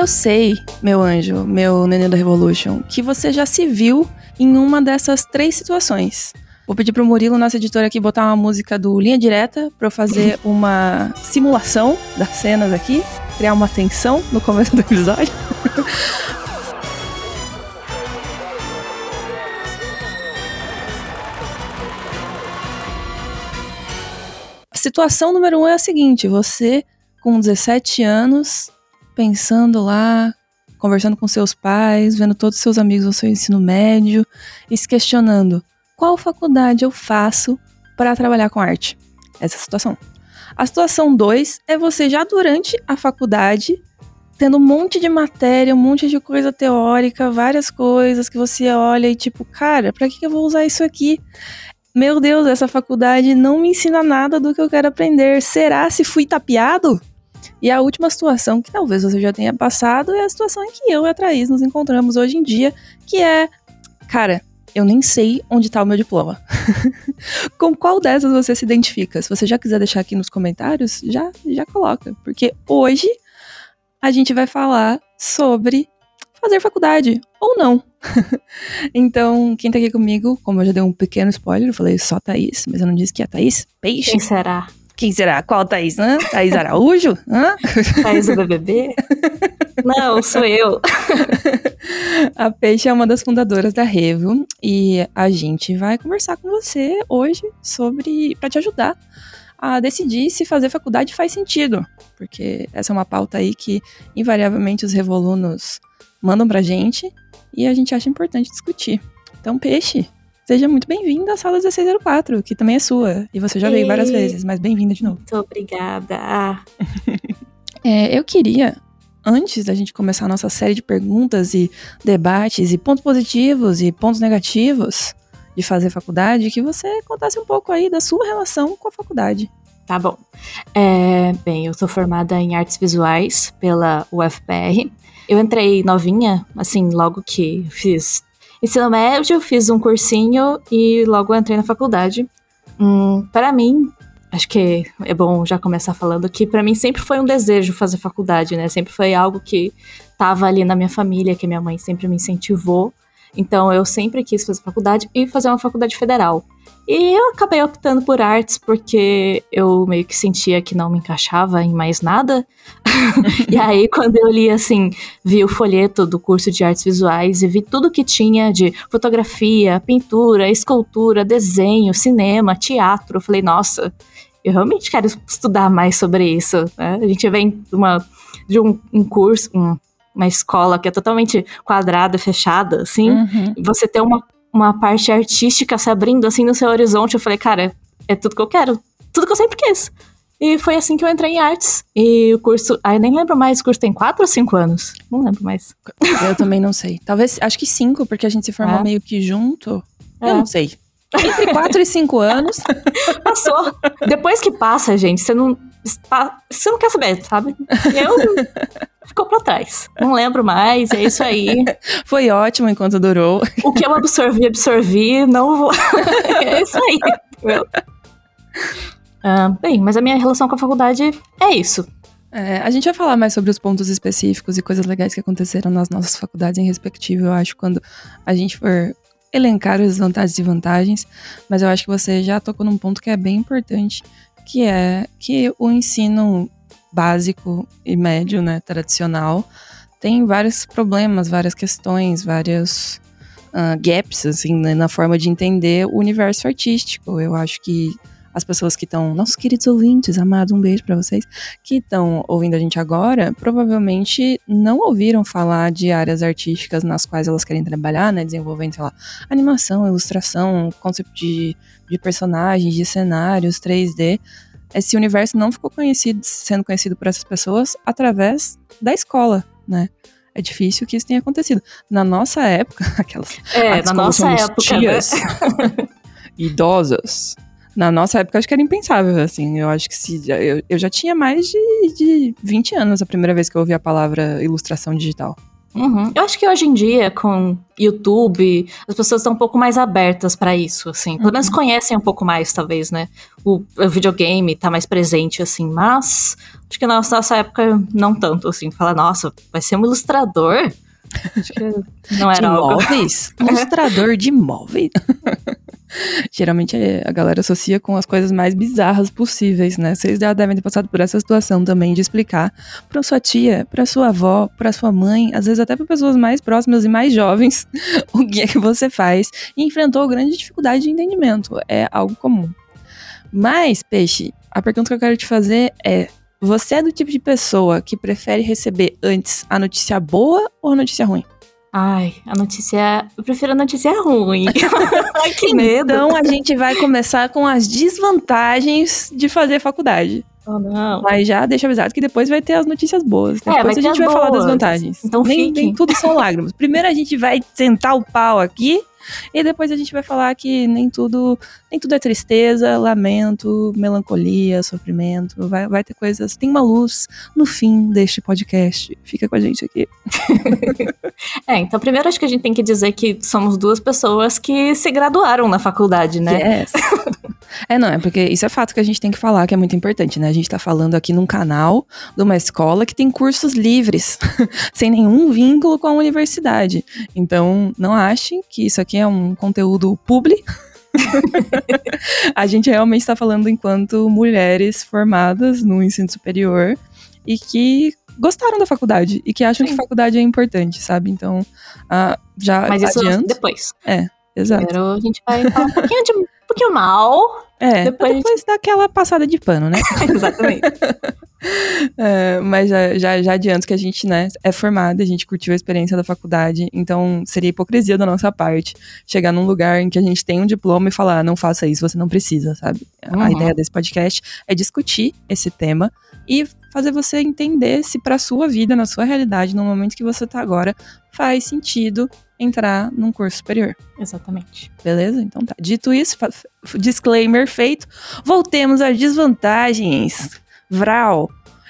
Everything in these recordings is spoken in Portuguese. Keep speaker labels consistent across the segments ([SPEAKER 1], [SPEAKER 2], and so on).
[SPEAKER 1] Eu sei, meu anjo, meu neném da Revolution, que você já se viu em uma dessas três situações. Vou pedir pro Murilo, nosso editor aqui, botar uma música do Linha Direta para eu fazer uma simulação das cenas aqui, criar uma tensão no começo do episódio. situação número um é a seguinte: você, com 17 anos, pensando lá, conversando com seus pais, vendo todos os seus amigos no seu ensino médio e se questionando: qual faculdade eu faço para trabalhar com arte? Essa é a situação. A situação 2 é você já durante a faculdade, tendo um monte de matéria, um monte de coisa teórica, várias coisas que você olha e tipo, cara, para que eu vou usar isso aqui? Meu Deus, essa faculdade não me ensina nada do que eu quero aprender. Será se fui tapeado? E a última situação que talvez você já tenha passado é a situação em que eu e a Thaís nos encontramos hoje em dia, que é, cara, eu nem sei onde está o meu diploma. Com qual dessas você se identifica? Se você já quiser deixar aqui nos comentários, já já coloca, porque hoje a gente vai falar sobre fazer faculdade ou não. então, quem tá aqui comigo, como eu já dei um pequeno spoiler, eu falei só Thaís, mas eu não disse que é Thaís Peixe.
[SPEAKER 2] Quem será?
[SPEAKER 1] Quem será? Qual Thaís? Hã? Thaís Araújo? Hã?
[SPEAKER 2] Thaís do BBB? não, sou eu.
[SPEAKER 1] a Peixe é uma das fundadoras da Revo e a gente vai conversar com você hoje sobre para te ajudar a decidir se fazer faculdade faz sentido, porque essa é uma pauta aí que invariavelmente os revolunos mandam pra gente e a gente acha importante discutir. Então, Peixe, seja muito bem-vinda à sala 1604, que também é sua. E você já Ei. veio várias vezes, mas bem-vinda de novo.
[SPEAKER 2] Muito obrigada.
[SPEAKER 1] é, eu queria, antes da gente começar a nossa série de perguntas e debates e pontos positivos e pontos negativos de fazer faculdade, que você contasse um pouco aí da sua relação com a faculdade.
[SPEAKER 2] Tá bom. É, bem, eu sou formada em artes visuais pela UFPR. Eu entrei novinha, assim, logo que fiz ensino médio, fiz um cursinho e logo entrei na faculdade. Hum, para mim, acho que é bom já começar falando que para mim sempre foi um desejo fazer faculdade, né? Sempre foi algo que tava ali na minha família, que minha mãe sempre me incentivou. Então eu sempre quis fazer faculdade e fazer uma faculdade federal. E eu acabei optando por artes porque eu meio que sentia que não me encaixava em mais nada. e aí, quando eu li assim, vi o folheto do curso de artes visuais e vi tudo que tinha de fotografia, pintura, escultura, desenho, cinema, teatro, eu falei, nossa, eu realmente quero estudar mais sobre isso. Né? A gente vem de, uma, de um, um curso, um, uma escola que é totalmente quadrada, fechada, assim, uhum. você ter uma uma parte artística se abrindo assim no seu horizonte. Eu falei, cara, é tudo que eu quero, tudo que eu sempre quis. E foi assim que eu entrei em artes. E o curso. Ah, eu nem lembro mais, o curso tem quatro ou cinco anos? Não lembro mais.
[SPEAKER 1] Eu também não sei. Talvez, acho que cinco, porque a gente se formou é. meio que junto. É. Eu não sei. Entre quatro e cinco anos.
[SPEAKER 2] Passou. Depois que passa, gente, você não. Você não quer saber, sabe? Eu ficou para trás. Não lembro mais, é isso aí.
[SPEAKER 1] Foi ótimo enquanto durou.
[SPEAKER 2] O que eu absorvi, absorvi, não vou. é isso aí. Uh, bem, mas a minha relação com a faculdade é isso.
[SPEAKER 1] É, a gente vai falar mais sobre os pontos específicos e coisas legais que aconteceram nas nossas faculdades em respectivo, eu acho, quando a gente for elencar as vantagens e vantagens, mas eu acho que você já tocou num ponto que é bem importante, que é que o ensino básico e médio, né, tradicional, tem vários problemas, várias questões, vários uh, gaps, assim, né, na forma de entender o universo artístico. Eu acho que as pessoas que estão, nossos queridos ouvintes, amados, um beijo para vocês, que estão ouvindo a gente agora, provavelmente não ouviram falar de áreas artísticas nas quais elas querem trabalhar, né, desenvolvendo, sei lá, animação, ilustração, conceito de, de personagens, de cenários, 3D esse universo não ficou conhecido, sendo conhecido por essas pessoas através da escola, né? É difícil que isso tenha acontecido. Na nossa época, aquelas.
[SPEAKER 2] É, na nossa época. Né? Tias,
[SPEAKER 1] idosas. Na nossa época, acho que era impensável, assim. Eu acho que se. Eu, eu já tinha mais de, de 20 anos a primeira vez que eu ouvi a palavra ilustração digital.
[SPEAKER 2] Uhum. Eu acho que hoje em dia, com YouTube, as pessoas estão um pouco mais abertas para isso, assim. Pelo uhum. menos conhecem um pouco mais, talvez, né? O, o, videogame tá mais presente, assim. Mas acho que na nossa época, não tanto, assim. Fala, nossa, vai ser um ilustrador? Acho que não era
[SPEAKER 1] de algo. Móveis? Ilustrador de móveis? Geralmente é, a galera associa com as coisas mais bizarras possíveis, né? Vocês já devem ter passado por essa situação também de explicar para sua tia, para sua avó, para sua mãe, às vezes até para pessoas mais próximas e mais jovens, o que é que você faz e enfrentou grande dificuldade de entendimento. É algo comum. Mas, peixe, a pergunta que eu quero te fazer é: você é do tipo de pessoa que prefere receber antes a notícia boa ou a notícia ruim?
[SPEAKER 2] Ai, a notícia. Eu prefiro a notícia ruim. Ai, que medo.
[SPEAKER 1] Então a gente vai começar com as desvantagens de fazer faculdade.
[SPEAKER 2] Oh, não.
[SPEAKER 1] Mas já deixa avisado que depois vai ter as notícias boas. É, depois a gente vai boas. falar das vantagens.
[SPEAKER 2] Então
[SPEAKER 1] nem, nem tudo são lágrimas. Primeiro a gente vai sentar o pau aqui e depois a gente vai falar que nem tudo, nem tudo é tristeza, lamento, melancolia, sofrimento. Vai, vai ter coisas. Tem uma luz no fim deste podcast. Fica com a gente aqui.
[SPEAKER 2] é, então primeiro acho que a gente tem que dizer que somos duas pessoas que se graduaram na faculdade, né?
[SPEAKER 1] Yes. É, não, é porque isso é fato que a gente tem que falar, que é muito importante, né? A gente tá falando aqui num canal de uma escola que tem cursos livres, sem nenhum vínculo com a universidade. Então, não achem que isso aqui é um conteúdo publi. a gente realmente está falando enquanto mulheres formadas no ensino superior e que gostaram da faculdade e que acham Sim. que faculdade é importante, sabe? Então, uh, já
[SPEAKER 2] Mas isso adianto. depois.
[SPEAKER 1] É, exato.
[SPEAKER 2] Primeiro a gente vai falar um pouquinho de pouquinho mal.
[SPEAKER 1] É, depois, depois gente... daquela passada de pano, né?
[SPEAKER 2] Exatamente.
[SPEAKER 1] é, mas já, já, já adianto que a gente, né, é formada, a gente curtiu a experiência da faculdade, então seria hipocrisia da nossa parte chegar num lugar em que a gente tem um diploma e falar, não faça isso, você não precisa, sabe? Uhum. A ideia desse podcast é discutir esse tema e fazer você entender se para sua vida, na sua realidade, no momento que você tá agora, faz sentido entrar num curso superior.
[SPEAKER 2] Exatamente.
[SPEAKER 1] Beleza? Então tá. Dito isso, disclaimer feito, voltemos às desvantagens. Vral,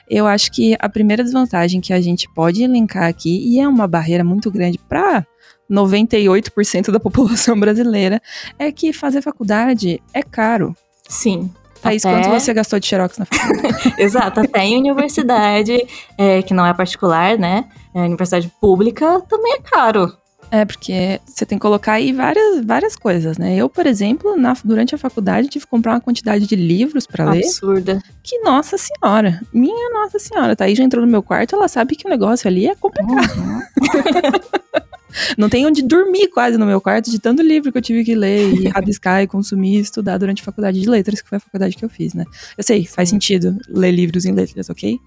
[SPEAKER 1] eu acho que a primeira desvantagem que a gente pode elencar aqui, e é uma barreira muito grande para 98% da população brasileira, é que fazer faculdade é caro.
[SPEAKER 2] Sim.
[SPEAKER 1] Thaís, até... quanto você gastou de xerox na faculdade?
[SPEAKER 2] Exato, até em universidade, é, que não é particular, né? É, universidade pública também é caro.
[SPEAKER 1] É, porque você tem que colocar aí várias, várias coisas, né? Eu, por exemplo, na, durante a faculdade, tive que comprar uma quantidade de livros para ler.
[SPEAKER 2] Absurda.
[SPEAKER 1] Que, nossa senhora, minha nossa senhora. Tá aí, já entrou no meu quarto, ela sabe que o negócio ali é complicado. Uhum. Não tem onde dormir quase no meu quarto de tanto livro que eu tive que ler e rabiscar e consumir e estudar durante a faculdade de letras, que foi a faculdade que eu fiz, né? Eu sei, faz sentido ler livros em letras, ok?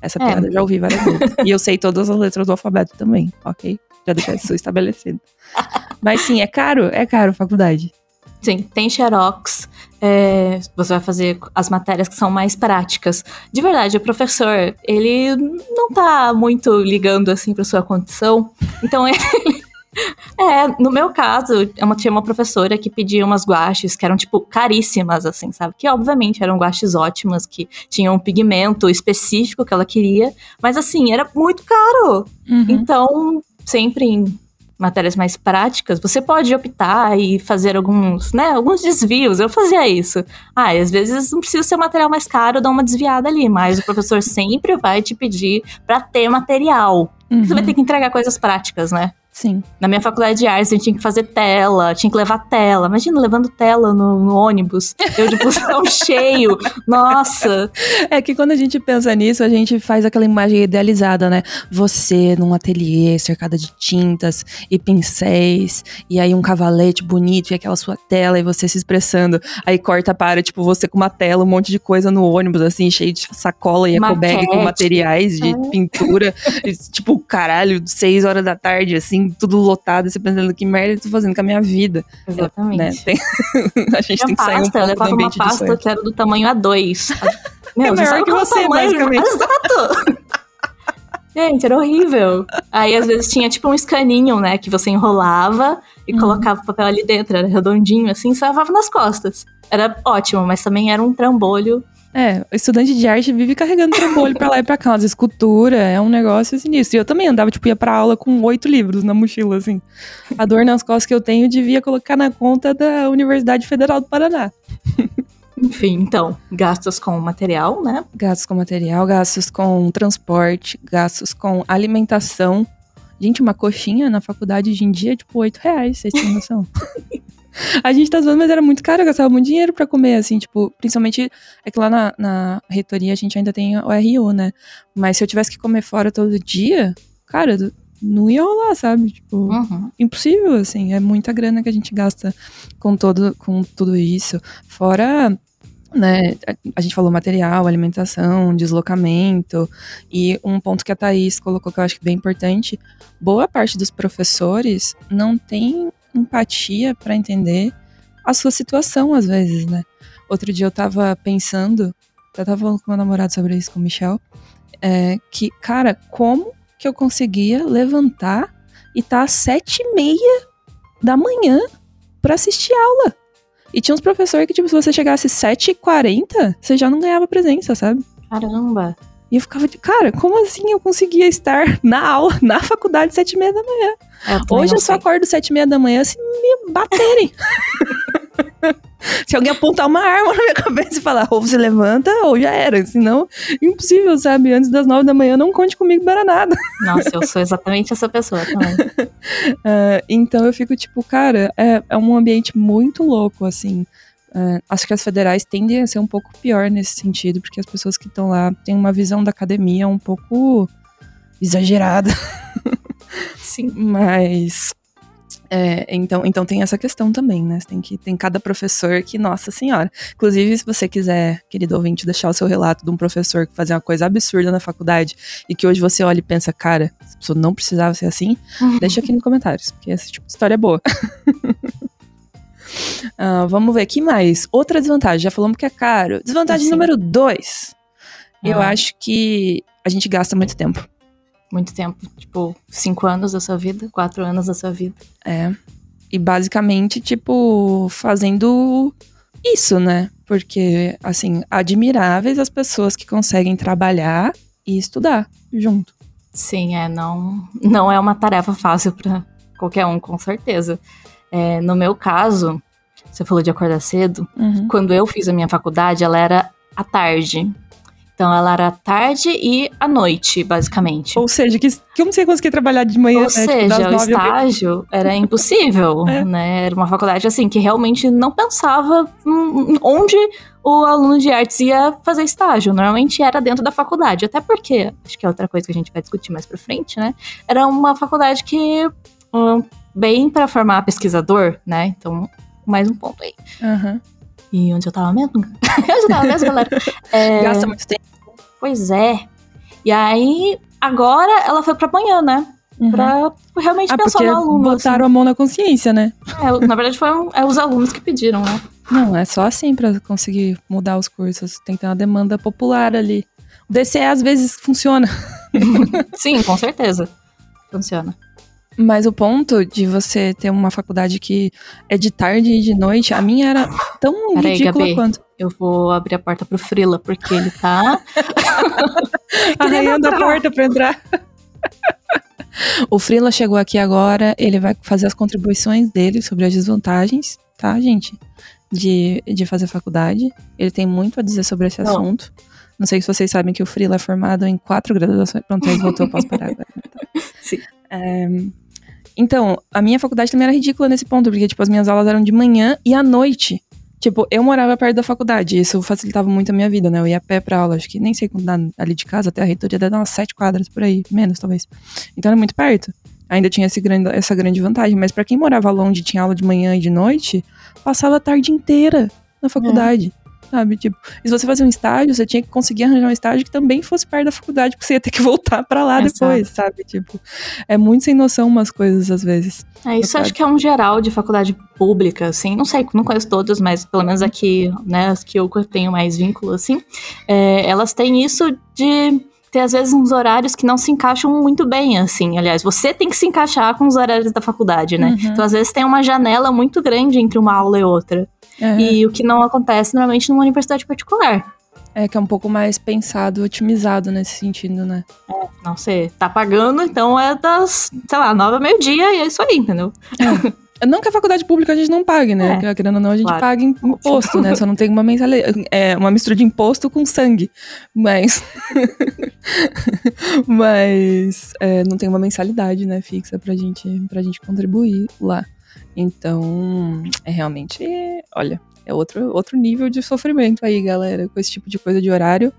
[SPEAKER 1] Essa é. piada eu já ouvi várias vezes. e eu sei todas as letras do alfabeto também, ok? Já deixar isso estabelecido. Mas sim, é caro, é caro faculdade.
[SPEAKER 2] Sim, tem xerox. É, você vai fazer as matérias que são mais práticas. De verdade, o professor, ele não tá muito ligando assim para sua condição. Então ele É, no meu caso, eu tinha uma professora que pedia umas guaches que eram, tipo, caríssimas, assim, sabe? Que, obviamente, eram guaches ótimas, que tinham um pigmento específico que ela queria, mas, assim, era muito caro. Uhum. Então, sempre em matérias mais práticas, você pode optar e fazer alguns, né, alguns desvios. Eu fazia isso. Ah, às vezes não precisa ser material mais caro, dá uma desviada ali, mas o professor sempre vai te pedir para ter material. Uhum. Você vai ter que entregar coisas práticas, né?
[SPEAKER 1] Sim.
[SPEAKER 2] Na minha faculdade de artes, a gente tinha que fazer tela, tinha que levar tela. Imagina levando tela no, no ônibus. Eu de busão cheio. Nossa.
[SPEAKER 1] É que quando a gente pensa nisso, a gente faz aquela imagem idealizada, né? Você num ateliê cercada de tintas e pincéis, e aí um cavalete bonito e aquela sua tela e você se expressando. Aí corta para, tipo, você com uma tela, um monte de coisa no ônibus, assim, cheio de sacola e ecobag com materiais de é. pintura. e, tipo, caralho, seis horas da tarde, assim assim, tudo lotado, e você pensando que merda eu tô fazendo com a minha vida.
[SPEAKER 2] Exatamente.
[SPEAKER 1] Né? Tem... a gente tem que sair um pouco do ambiente
[SPEAKER 2] uma pasta que era do tamanho A2.
[SPEAKER 1] Meu, é maior que você, tamanho? basicamente.
[SPEAKER 2] Exato! Gente, era horrível. Aí às vezes tinha tipo um escaninho, né? Que você enrolava e uhum. colocava o papel ali dentro, era redondinho assim, você lavava nas costas. Era ótimo, mas também era um trambolho
[SPEAKER 1] É, estudante de arte vive carregando trambolho pra lá e pra cá, as escultura, é um negócio sinistro. E eu também andava, tipo, ia pra aula com oito livros na mochila, assim. A dor nas costas que eu tenho devia colocar na conta da Universidade Federal do Paraná.
[SPEAKER 2] Enfim, então, gastos com material, né?
[SPEAKER 1] Gastos com material, gastos com transporte, gastos com alimentação. Gente, uma coxinha na faculdade hoje em dia é tipo oito reais, vocês têm noção? A gente tá zoando, mas era muito caro, eu gastava muito dinheiro pra comer, assim, tipo, principalmente é que lá na, na reitoria a gente ainda tem o RU, né? Mas se eu tivesse que comer fora todo dia, cara, não ia rolar, sabe? Tipo,
[SPEAKER 2] Uhum.
[SPEAKER 1] impossível, assim. É muita grana que a gente gasta com, todo, com tudo isso. Fora, né, a- a gente falou material, alimentação, deslocamento. E um ponto que a Thaís colocou que eu acho que é bem importante: boa parte dos professores não tem empatia para entender a sua situação, às vezes, né? Outro dia eu tava pensando, eu tava falando com meu namorado sobre isso, com o Michel, é, que, cara, como que eu conseguia levantar e tá às sete e meia da manhã pra assistir aula. E tinha uns professores que, tipo, se você chegasse às 7h40, você já não ganhava presença, sabe?
[SPEAKER 2] Caramba.
[SPEAKER 1] E eu ficava de, cara, como assim eu conseguia estar na aula, na faculdade, sete e meia da manhã?
[SPEAKER 2] É, eu
[SPEAKER 1] Hoje eu só
[SPEAKER 2] sei.
[SPEAKER 1] acordo sete e meia da manhã se me baterem. se alguém apontar uma arma na minha cabeça e falar, ou você levanta, ou já era. Senão, impossível, sabe? Antes das nove da manhã, não conte comigo para nada.
[SPEAKER 2] Nossa, eu sou exatamente essa pessoa também.
[SPEAKER 1] Ah, então eu fico tipo, cara, é, é um ambiente muito louco, assim. Ah, acho que as federais tendem a ser um pouco pior nesse sentido, porque as pessoas que estão lá têm uma visão da academia um pouco exagerada.
[SPEAKER 2] Sim.
[SPEAKER 1] Mas. é, então, então tem essa questão também, né? Tem, que, tem cada professor que, nossa senhora. Inclusive, se você quiser, querido ouvinte, deixar o seu relato de um professor que fazia uma coisa absurda na faculdade e que hoje você olha e pensa, cara, essa pessoa não precisava ser assim, deixa aqui nos comentários, porque esse tipo de história é boa. Ah, vamos ver, que mais? Outra desvantagem, já falamos que é caro. Desvantagem
[SPEAKER 2] Sim.
[SPEAKER 1] número dois. Eu
[SPEAKER 2] Ah.
[SPEAKER 1] acho que a gente gasta muito tempo.
[SPEAKER 2] Muito tempo. Tipo, cinco anos da sua vida, quatro anos da sua vida.
[SPEAKER 1] É. E basicamente, tipo, fazendo isso, né? Porque, assim, admiráveis as pessoas que conseguem trabalhar e estudar junto.
[SPEAKER 2] Sim, é, não, não é uma tarefa fácil para qualquer um, com certeza. É, no meu caso, você falou de acordar cedo.
[SPEAKER 1] Uhum.
[SPEAKER 2] Quando eu fiz a minha faculdade, ela era à tarde. Então, ela era à tarde e à noite, basicamente.
[SPEAKER 1] Ou seja, que, eu não sei conseguir trabalhar de manhã,
[SPEAKER 2] Ou
[SPEAKER 1] né? Tipo,
[SPEAKER 2] seja,
[SPEAKER 1] das
[SPEAKER 2] o estágio era impossível,
[SPEAKER 1] É.
[SPEAKER 2] né? Era uma faculdade assim que realmente não pensava onde o aluno de artes ia fazer estágio. Normalmente era dentro da faculdade, até porque acho que é outra coisa que a gente vai discutir mais pra frente, né? Era uma faculdade que hum, bem para formar pesquisador, né? Então mais um ponto aí.
[SPEAKER 1] Aham.
[SPEAKER 2] E onde eu tava mesmo? onde eu tava mesmo, galera? É,
[SPEAKER 1] Gasta muito tempo.
[SPEAKER 2] Pois é. E aí agora ela foi pra manhã, né?
[SPEAKER 1] Uhum.
[SPEAKER 2] Pra realmente
[SPEAKER 1] Ah,
[SPEAKER 2] pensar no aluno. assim.
[SPEAKER 1] botaram a mão na consciência, né?
[SPEAKER 2] É, na verdade, foram é, os alunos que pediram, né?
[SPEAKER 1] Não, é só assim pra conseguir mudar os cursos. Tem que ter uma demanda popular ali. O DCE às vezes funciona.
[SPEAKER 2] Sim, com certeza. Funciona.
[SPEAKER 1] Mas o ponto de você ter uma faculdade que é de tarde e de noite, a minha era tão
[SPEAKER 2] Peraí,
[SPEAKER 1] ridícula
[SPEAKER 2] Gabi.
[SPEAKER 1] quanto.
[SPEAKER 2] Eu vou abrir a porta pro Frila, porque ele tá.
[SPEAKER 1] Arranhando a porta pra entrar. o Frila chegou aqui agora, ele vai fazer as contribuições dele sobre as desvantagens, tá, gente? De, de fazer faculdade. Ele tem muito a dizer sobre esse
[SPEAKER 2] Não.
[SPEAKER 1] assunto. Não sei se vocês sabem que o Frila é formado em quatro graduações. Pronto, aí voltou, eu posso parar agora.
[SPEAKER 2] Sim.
[SPEAKER 1] É, então, a minha faculdade também era ridícula nesse ponto, porque, tipo, as minhas aulas eram de manhã e à noite. Tipo, eu morava perto da faculdade, isso facilitava muito a minha vida, né? Eu ia a pé pra aula, acho que nem sei quando dá ali de casa, até a reitoria dá umas sete quadras por aí, menos talvez. Então era muito perto. Ainda tinha grande, essa grande vantagem, mas pra quem morava longe, tinha aula de manhã e de noite, passava a tarde inteira na faculdade. Sabe, tipo, e se você fazer um estágio, você tinha que conseguir arranjar um estágio que também fosse perto da faculdade, porque você ia ter que voltar pra lá
[SPEAKER 2] Exato.
[SPEAKER 1] depois, sabe? Tipo, é muito sem noção umas coisas às vezes.
[SPEAKER 2] É, isso acho que é um geral de faculdade pública, assim. Não sei, não conheço todas, mas pelo menos aqui, né, as que eu tenho mais vínculo, assim. é, elas têm isso de ter, às vezes, uns horários que não se encaixam muito bem, assim. Aliás, você tem que se encaixar com os horários da faculdade, né?
[SPEAKER 1] Uhum.
[SPEAKER 2] Então, às vezes, tem uma janela muito grande entre uma aula e outra.
[SPEAKER 1] É.
[SPEAKER 2] E o que não acontece normalmente numa universidade particular.
[SPEAKER 1] É, que é um pouco mais pensado, otimizado nesse sentido, né?
[SPEAKER 2] É, não, você tá pagando, então é das, sei lá, nove ao meio-dia e é isso aí, entendeu?
[SPEAKER 1] É. Não que a faculdade pública a gente não pague, né? É, Querendo ou não, a gente claro. paga imposto, né? Só não tem uma mensalidade. É uma mistura de imposto com sangue. Mas. Mas é, não tem uma mensalidade, né, fixa pra gente, pra gente contribuir lá. Então, é realmente. Olha, é outro, outro nível de sofrimento aí, galera, com esse tipo de coisa de horário.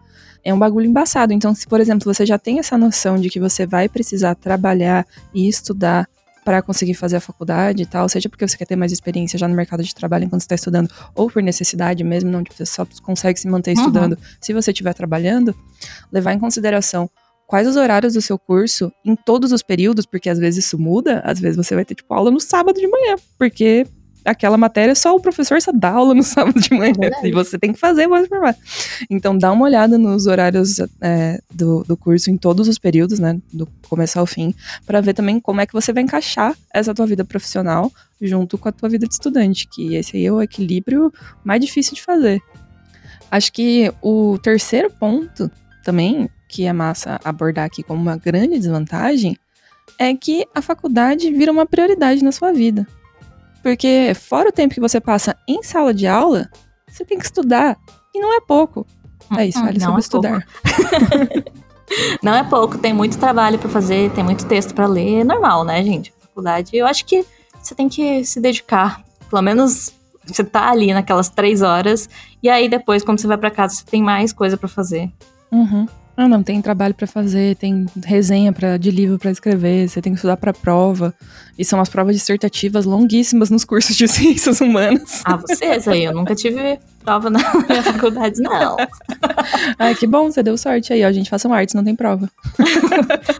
[SPEAKER 1] É um bagulho embaçado. Então, se, por exemplo, você já tem essa noção de que você vai precisar trabalhar e estudar para conseguir fazer a faculdade e tal, seja porque você quer ter mais experiência já no mercado de trabalho enquanto está estudando, ou por necessidade mesmo, não, tipo, você só consegue se manter uhum. estudando se você estiver trabalhando, levar em consideração quais os horários do seu curso em todos os períodos, porque às vezes isso muda, às vezes você vai ter, tipo, aula no sábado de manhã, porque aquela matéria só o professor só dá aula no sábado de manhã é e você tem que fazer mais formar. Então dá uma olhada nos horários é, do, do curso em todos os períodos, né, do começo ao fim, para ver também como é que você vai encaixar essa tua vida profissional junto com a tua vida de estudante, que esse aí é o equilíbrio mais difícil de fazer. Acho que o terceiro ponto também, que é massa abordar aqui como uma grande desvantagem, é que a faculdade vira uma prioridade na sua vida. Porque fora o tempo que você passa em sala de aula, você tem que estudar. E não é pouco. É isso, fale sobre é estudar.
[SPEAKER 2] não é pouco, tem muito trabalho para fazer, tem muito texto para ler. É normal, né, gente? Faculdade. Eu acho que você tem que se dedicar. Pelo menos você tá ali naquelas três horas. E aí depois, quando você vai para casa, você tem mais coisa para fazer.
[SPEAKER 1] Uhum. Não, não, tem trabalho para fazer, tem resenha pra, de livro para escrever, você tem que estudar para prova. E são as provas dissertativas longuíssimas nos cursos de ciências humanas.
[SPEAKER 2] Ah, vocês aí, eu nunca tive prova na minha faculdade, não.
[SPEAKER 1] Ai, que bom, você deu sorte aí, ó. A gente faça um artes, não tem prova.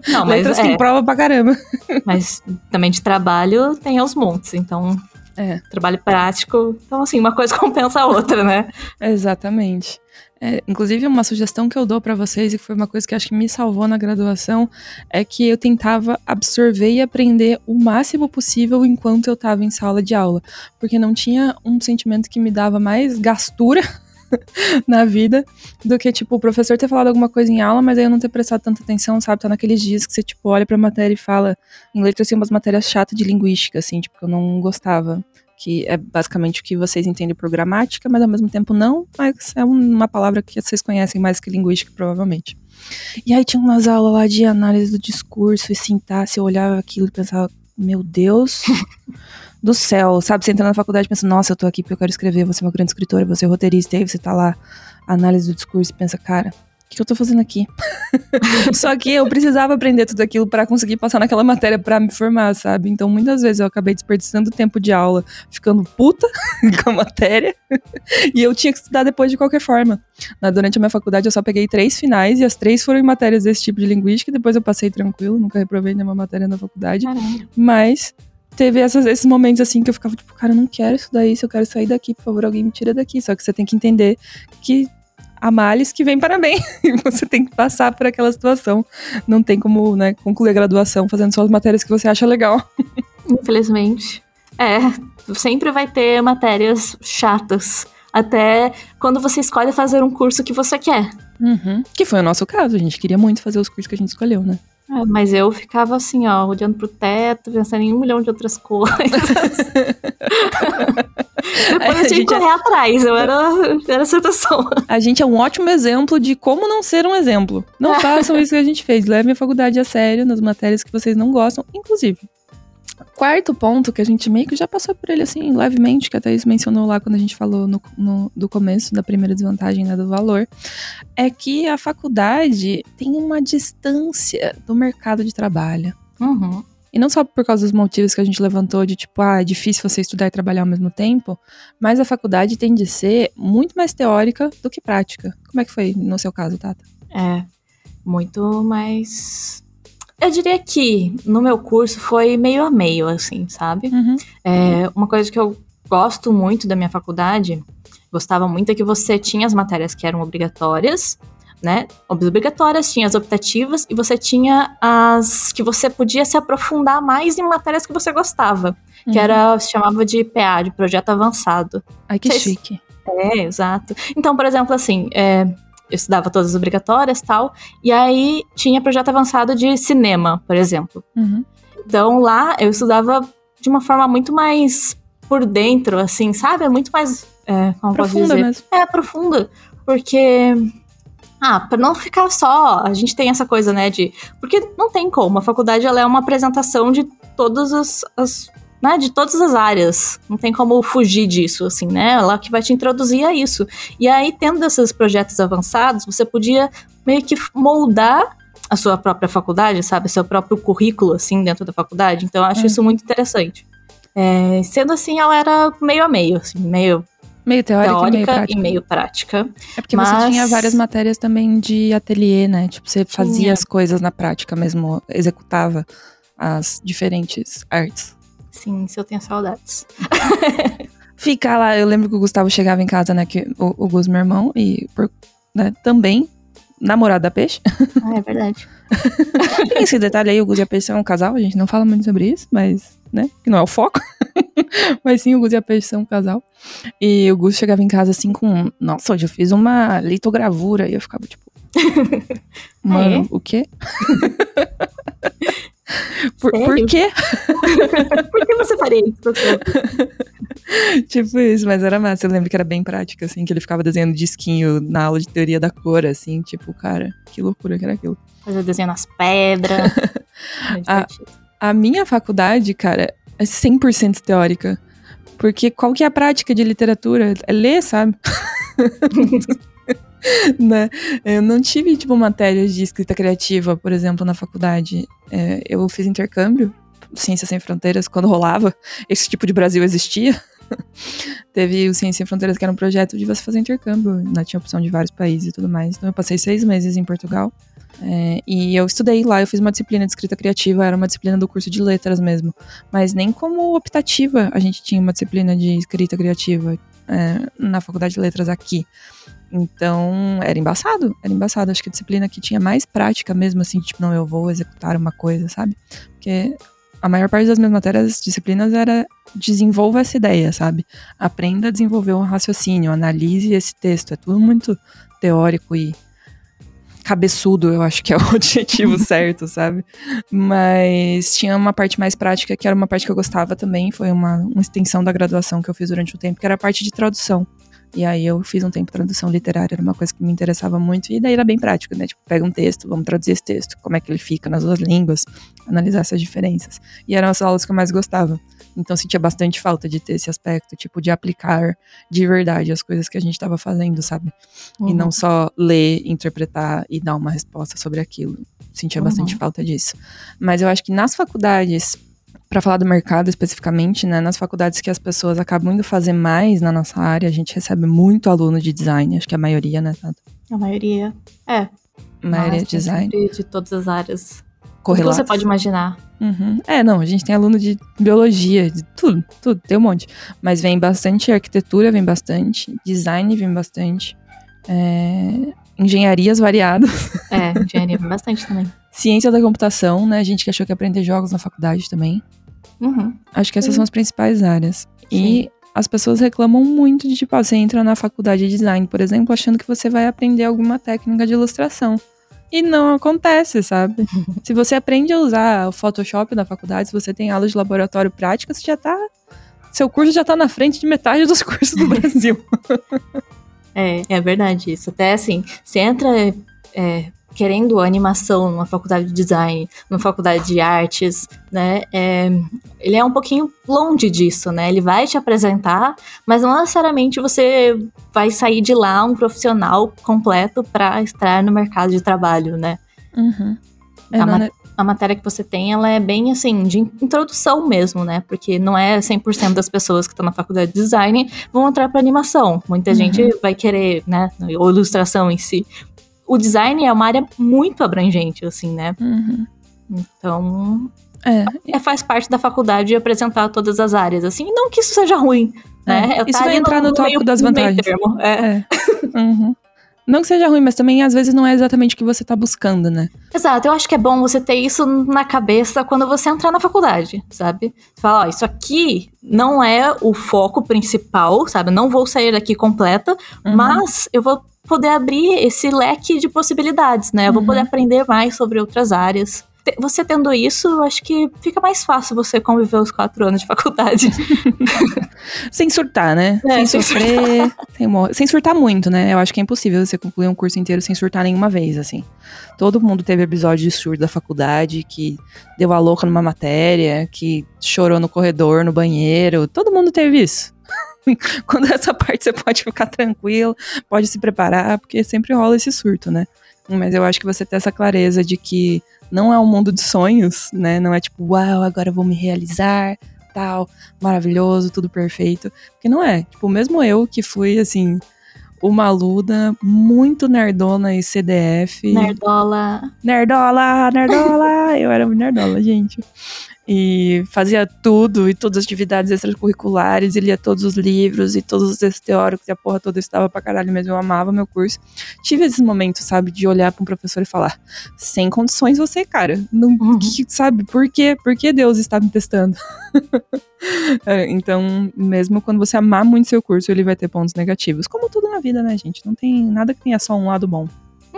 [SPEAKER 1] Não, mas Letras é, tem prova pra caramba.
[SPEAKER 2] Mas também de trabalho tem aos montes, então é. Trabalho prático. Então, assim, uma coisa compensa a outra, né?
[SPEAKER 1] Exatamente. É, inclusive, uma sugestão que eu dou para vocês, e foi uma coisa que acho que me salvou na graduação, é que eu tentava absorver e aprender o máximo possível enquanto eu estava em sala de aula. Porque não tinha um sentimento que me dava mais gastura na vida do que, tipo, o professor ter falado alguma coisa em aula, mas aí eu não ter prestado tanta atenção, sabe? Tá naqueles dias que você, tipo, olha pra matéria e fala. Em letras, assim, umas matérias chatas de linguística, assim, tipo, que eu não gostava que é basicamente o que vocês entendem por gramática, mas ao mesmo tempo não, mas é uma palavra que vocês conhecem mais que linguística, provavelmente. E aí tinha umas aulas lá de análise do discurso e sintaxe, eu olhava aquilo e pensava, meu Deus do céu, sabe? Você entra na faculdade e pensa, nossa, eu tô aqui porque eu quero escrever, você é uma grande escritora, você é roteirista, e aí você tá lá, análise do discurso e pensa, cara, que, que eu tô fazendo aqui? Só que eu precisava aprender tudo aquilo para conseguir passar naquela matéria para me formar, sabe? Então muitas vezes eu acabei desperdiçando tempo de aula, ficando puta com a matéria, e eu tinha que estudar depois de qualquer forma. Na, durante a minha faculdade eu só peguei três finais e as três foram em matérias desse tipo de linguística, e depois eu passei tranquilo, nunca reprovei nenhuma matéria na faculdade. Caramba. Mas teve essas, esses momentos assim que eu ficava tipo, cara, eu não quero estudar isso, eu quero sair daqui, por favor, alguém me tira daqui. Só que você tem que entender que há males que vem para bem. Você tem que passar por aquela situação. Não tem como, né, concluir a graduação fazendo só as matérias que você acha legal.
[SPEAKER 2] Infelizmente. É, sempre vai ter matérias chatas. Até quando você escolhe fazer um curso que você quer.
[SPEAKER 1] Uhum. Que foi o nosso caso. A gente queria muito fazer os cursos que a gente escolheu, né?
[SPEAKER 2] É, mas eu ficava assim, ó, olhando pro teto, pensando em um milhão de outras coisas. Depois eu tinha que correr é... atrás, eu era, era essa pessoa.
[SPEAKER 1] A gente é um ótimo exemplo de como não ser um exemplo. Não façam isso que a gente fez. Levem a faculdade a sério nas matérias que vocês não gostam, inclusive. Quarto ponto, que a gente meio que já passou por ele assim, levemente, que a Thaís mencionou lá quando a gente falou no, no, do começo da primeira desvantagem né, do valor, é que a faculdade tem uma distância do mercado de trabalho.
[SPEAKER 2] Uhum.
[SPEAKER 1] E não só por causa dos motivos que a gente levantou de tipo, ah, é difícil você estudar e trabalhar ao mesmo tempo, mas a faculdade tem de ser muito mais teórica do que prática. Como é que foi no seu caso, Tata?
[SPEAKER 2] É, muito mais. Eu diria que no meu curso foi meio a meio, assim, sabe?
[SPEAKER 1] Uhum.
[SPEAKER 2] É, uma coisa que eu gosto muito da minha faculdade, gostava muito, é que você tinha as matérias que eram obrigatórias, né, obrigatórias, tinha as optativas e você tinha as que você podia se aprofundar mais em matérias que você gostava, uhum. que era se chamava de PA, de projeto avançado.
[SPEAKER 1] Ai que Vocês... chique.
[SPEAKER 2] É, exato. Então, por exemplo, assim, é, eu estudava todas as obrigatórias tal. E aí tinha projeto avançado de cinema, por exemplo.
[SPEAKER 1] Uhum.
[SPEAKER 2] Então lá eu estudava de uma forma muito mais por dentro, assim, sabe? É muito mais. É, como posso
[SPEAKER 1] Profunda
[SPEAKER 2] dizer?
[SPEAKER 1] mesmo.
[SPEAKER 2] É, profunda. Porque. Ah, pra não ficar só. A gente tem essa coisa, né, de. Porque não tem como. A faculdade ela é uma apresentação de todas as. as né, de todas as áreas. Não tem como fugir disso, assim, né? Ela que vai te introduzir a isso. E aí, tendo esses projetos avançados, você podia meio que moldar a sua própria faculdade, sabe? Seu próprio currículo, assim, dentro da faculdade. Então, eu acho
[SPEAKER 1] Uhum.
[SPEAKER 2] isso muito interessante. É, sendo assim, ela era meio a meio, assim, meio
[SPEAKER 1] Meio teórica, e meio
[SPEAKER 2] teórica
[SPEAKER 1] prática.
[SPEAKER 2] e meio prática.
[SPEAKER 1] É porque você
[SPEAKER 2] mas-
[SPEAKER 1] tinha várias matérias também de ateliê, né? Tipo, você fazia
[SPEAKER 2] Tinha.
[SPEAKER 1] as coisas na prática mesmo, executava as diferentes artes.
[SPEAKER 2] Sim, se eu tenho saudades.
[SPEAKER 1] Ficar lá, eu lembro que o Gustavo chegava em casa, né? Que o, o Gus, meu irmão, e por- né, também namorado da Peixe.
[SPEAKER 2] Ah, é verdade.
[SPEAKER 1] Tem esse detalhe aí, o Gus e a Peixe são um casal, a gente não fala muito sobre isso, mas, né, que não é o foco. mas sim, o Gus e a Peixe são um casal. E o Gus chegava em casa assim com, nossa, hoje eu fiz uma litogravura. E eu ficava tipo, mano,
[SPEAKER 2] é?
[SPEAKER 1] o quê? Por, por quê?
[SPEAKER 2] Por que você faria isso?
[SPEAKER 1] tipo isso, mas era massa. Eu lembro que era bem prática, assim, que ele ficava desenhando disquinho na aula de teoria da cor, assim, tipo, cara, que loucura que era aquilo.
[SPEAKER 2] Fazer desenho nas pedras. É divertido.
[SPEAKER 1] A minha faculdade, cara, é 100% teórica. Porque qual que é a prática de literatura? É ler, sabe? né? Eu não tive, tipo, matérias de escrita criativa, por exemplo, na faculdade. É, eu fiz intercâmbio, Ciências Sem Fronteiras, quando rolava. Esse tipo de Brasil existia. Teve o Ciências Sem Fronteiras, que era um projeto de você fazer intercâmbio. Né? Tinha opção de vários países e tudo mais. Então eu passei seis meses em Portugal. É, e eu estudei lá, eu fiz uma disciplina de escrita criativa, era uma disciplina do curso de letras mesmo. Mas nem como optativa a gente tinha uma disciplina de escrita criativa é, na faculdade de letras aqui. Então, era embaçado, era embaçado. Acho que a disciplina que tinha mais prática mesmo, assim, tipo, não, eu vou executar uma coisa, sabe? Porque a maior parte das minhas matérias, disciplinas, era desenvolva essa ideia, sabe? Aprenda a desenvolver um raciocínio, analise esse texto. É tudo muito teórico e cabeçudo, eu acho que é o adjetivo certo, sabe? Mas tinha uma parte mais prática, que era uma parte que eu gostava também, foi uma, uma extensão da graduação que eu fiz durante o tempo, que era a parte de tradução. E aí eu fiz um tempo tradução literária, era uma coisa que me interessava muito, e daí era bem prático, né? Tipo, pega um texto, vamos traduzir esse texto, como é que ele fica nas duas línguas, analisar essas diferenças. E eram as aulas que eu mais gostava. Então sentia bastante falta de ter esse aspecto, tipo, de aplicar de verdade as coisas que a gente estava fazendo, sabe? E
[SPEAKER 2] Uhum.
[SPEAKER 1] não só ler, interpretar e dar uma resposta sobre aquilo. Sentia
[SPEAKER 2] Uhum.
[SPEAKER 1] bastante falta disso. Mas eu acho que nas faculdades, para falar do mercado especificamente, né, nas faculdades que as pessoas acabam indo fazer mais na nossa área, a gente recebe muito aluno de design, acho que a maioria, né, Tato?
[SPEAKER 2] A maioria. É.
[SPEAKER 1] A maioria
[SPEAKER 2] mas
[SPEAKER 1] de
[SPEAKER 2] tem
[SPEAKER 1] design,
[SPEAKER 2] De todas as áreas. Tudo que
[SPEAKER 1] correlatos.
[SPEAKER 2] você pode imaginar.
[SPEAKER 1] Uhum. É, não, a gente tem aluno de biologia, de tudo, tudo, tem um monte. Mas vem bastante arquitetura, vem bastante, design vem bastante, é, engenharias variadas,
[SPEAKER 2] É, engenharia vem bastante também.
[SPEAKER 1] Ciência da computação, né? A gente que achou que ia aprender jogos na faculdade também.
[SPEAKER 2] Uhum.
[SPEAKER 1] Acho que essas
[SPEAKER 2] Sim.
[SPEAKER 1] são as principais áreas.
[SPEAKER 2] Sim.
[SPEAKER 1] E as pessoas reclamam muito de, tipo, ah, você entra na faculdade de design, por exemplo, achando que você vai aprender alguma técnica de ilustração. E não acontece, sabe? se você aprende a usar o Photoshop na faculdade, se você tem aula de laboratório prática, você já tá. Seu curso já tá na frente de metade dos cursos do Brasil.
[SPEAKER 2] É, é verdade isso. Até assim, você entra é, querendo animação numa faculdade de design, numa faculdade de artes, né? é, ele é um pouquinho longe disso, né? Ele vai te apresentar, mas não necessariamente você vai sair de lá um profissional completo para estar no mercado de trabalho, né?
[SPEAKER 1] Uhum. Né?
[SPEAKER 2] A matéria que você tem, ela é bem assim, de introdução mesmo, né? Porque não é 100% das pessoas que estão na faculdade de design vão entrar para animação. Muita
[SPEAKER 1] Uhum.
[SPEAKER 2] gente vai querer, né? Ou ilustração em si. O design é uma área muito abrangente, assim, né?
[SPEAKER 1] Uhum.
[SPEAKER 2] Então,
[SPEAKER 1] É,
[SPEAKER 2] é, faz parte da faculdade apresentar todas as áreas, assim. Não que isso seja ruim, né?
[SPEAKER 1] É,
[SPEAKER 2] Eu
[SPEAKER 1] isso vai entrar no tópico
[SPEAKER 2] meio-
[SPEAKER 1] das
[SPEAKER 2] no
[SPEAKER 1] vantagens.
[SPEAKER 2] termo, é.
[SPEAKER 1] é. Uhum. Não que seja ruim, mas também às vezes não é exatamente o que você tá buscando, né?
[SPEAKER 2] Exato, eu acho que é bom você ter isso na cabeça quando você entrar na faculdade, sabe? Você fala, ó, isso aqui não é o foco principal, sabe? Não vou sair daqui completa,
[SPEAKER 1] Uhum.
[SPEAKER 2] mas eu vou poder abrir esse leque de possibilidades, né? Eu vou poder
[SPEAKER 1] Uhum.
[SPEAKER 2] aprender mais sobre outras áreas. Você tendo isso, acho que fica mais fácil você conviver os quatro anos de faculdade.
[SPEAKER 1] Sem surtar, né?
[SPEAKER 2] É,
[SPEAKER 1] sem
[SPEAKER 2] sem
[SPEAKER 1] sofrer, sem, mor- sem surtar muito, né? Eu acho que é impossível você concluir um curso inteiro sem surtar nenhuma vez, assim. Todo mundo teve episódio de surto da faculdade, que deu a louca numa matéria, que chorou no corredor, no banheiro. Todo mundo teve isso. Quando essa parte você pode ficar tranquilo, pode se preparar, porque sempre rola esse surto, né? Mas eu acho que você ter essa clareza de que não é um mundo de sonhos, né? Não é tipo, uau, agora eu vou me realizar, tal, maravilhoso, tudo perfeito. Porque não é. Tipo, mesmo eu que fui, assim, uma aluna muito nerdona e CDF.
[SPEAKER 2] Nerdola.
[SPEAKER 1] Nerdola, nerdola! eu era muito nerdola, gente. E fazia tudo, e todas as atividades extracurriculares, e lia todos os livros, e todos os textos teóricos, e a porra toda eu estava pra caralho mesmo, eu amava meu curso. Tive esses momentos, sabe, de olhar pra um professor e falar, sem condições você, cara. Não,
[SPEAKER 2] Uhum.
[SPEAKER 1] que- sabe, por quê? Por que Deus está me testando? É, então, mesmo quando você amar muito seu curso, ele vai ter pontos negativos. Como tudo na vida, né, gente? Não tem nada que tenha só um lado bom.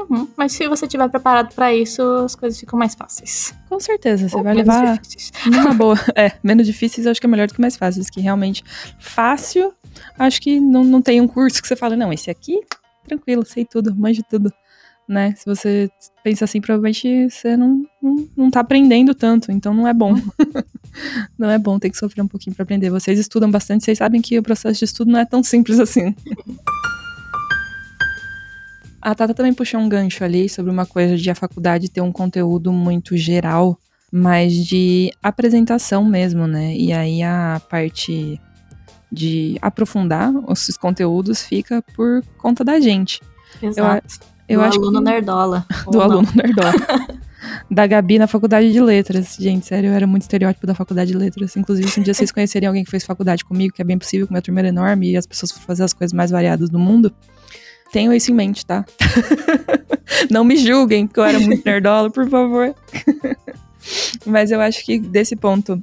[SPEAKER 2] Uhum. Mas se você estiver preparado pra isso, as coisas ficam mais fáceis.
[SPEAKER 1] Com certeza, você
[SPEAKER 2] Ou
[SPEAKER 1] vai
[SPEAKER 2] menos
[SPEAKER 1] levar
[SPEAKER 2] difíceis.
[SPEAKER 1] boa. É, menos difíceis eu acho que é melhor do que mais fáceis, que realmente fácil, acho que não, não tem um curso que você fala, não, esse aqui, tranquilo, sei tudo, manjo tudo. Né? Se você pensa assim, provavelmente você não, não, não tá aprendendo tanto, então não é bom. não é bom ter que sofrer um pouquinho pra aprender. Vocês estudam bastante, vocês sabem que o processo de estudo não é tão simples assim. A Tata também puxou um gancho ali sobre uma coisa de a faculdade ter um conteúdo muito geral, mas de apresentação mesmo, né? E aí a parte de aprofundar esses conteúdos fica por conta da gente.
[SPEAKER 2] Exato.
[SPEAKER 1] Eu
[SPEAKER 2] do
[SPEAKER 1] acho
[SPEAKER 2] aluno
[SPEAKER 1] que
[SPEAKER 2] nerdola.
[SPEAKER 1] do
[SPEAKER 2] não.
[SPEAKER 1] aluno nerdola. da Gabi na faculdade de letras. Gente, sério, eu era muito estereótipo da faculdade de letras. Inclusive, se um dia vocês conhecerem alguém que fez faculdade comigo, que é bem possível, que minha turma era enorme e as pessoas foram fazer as coisas mais variadas do mundo, tenham isso em mente, tá? Não me julguem, porque eu era muito nerdola, por favor. Mas eu acho que desse ponto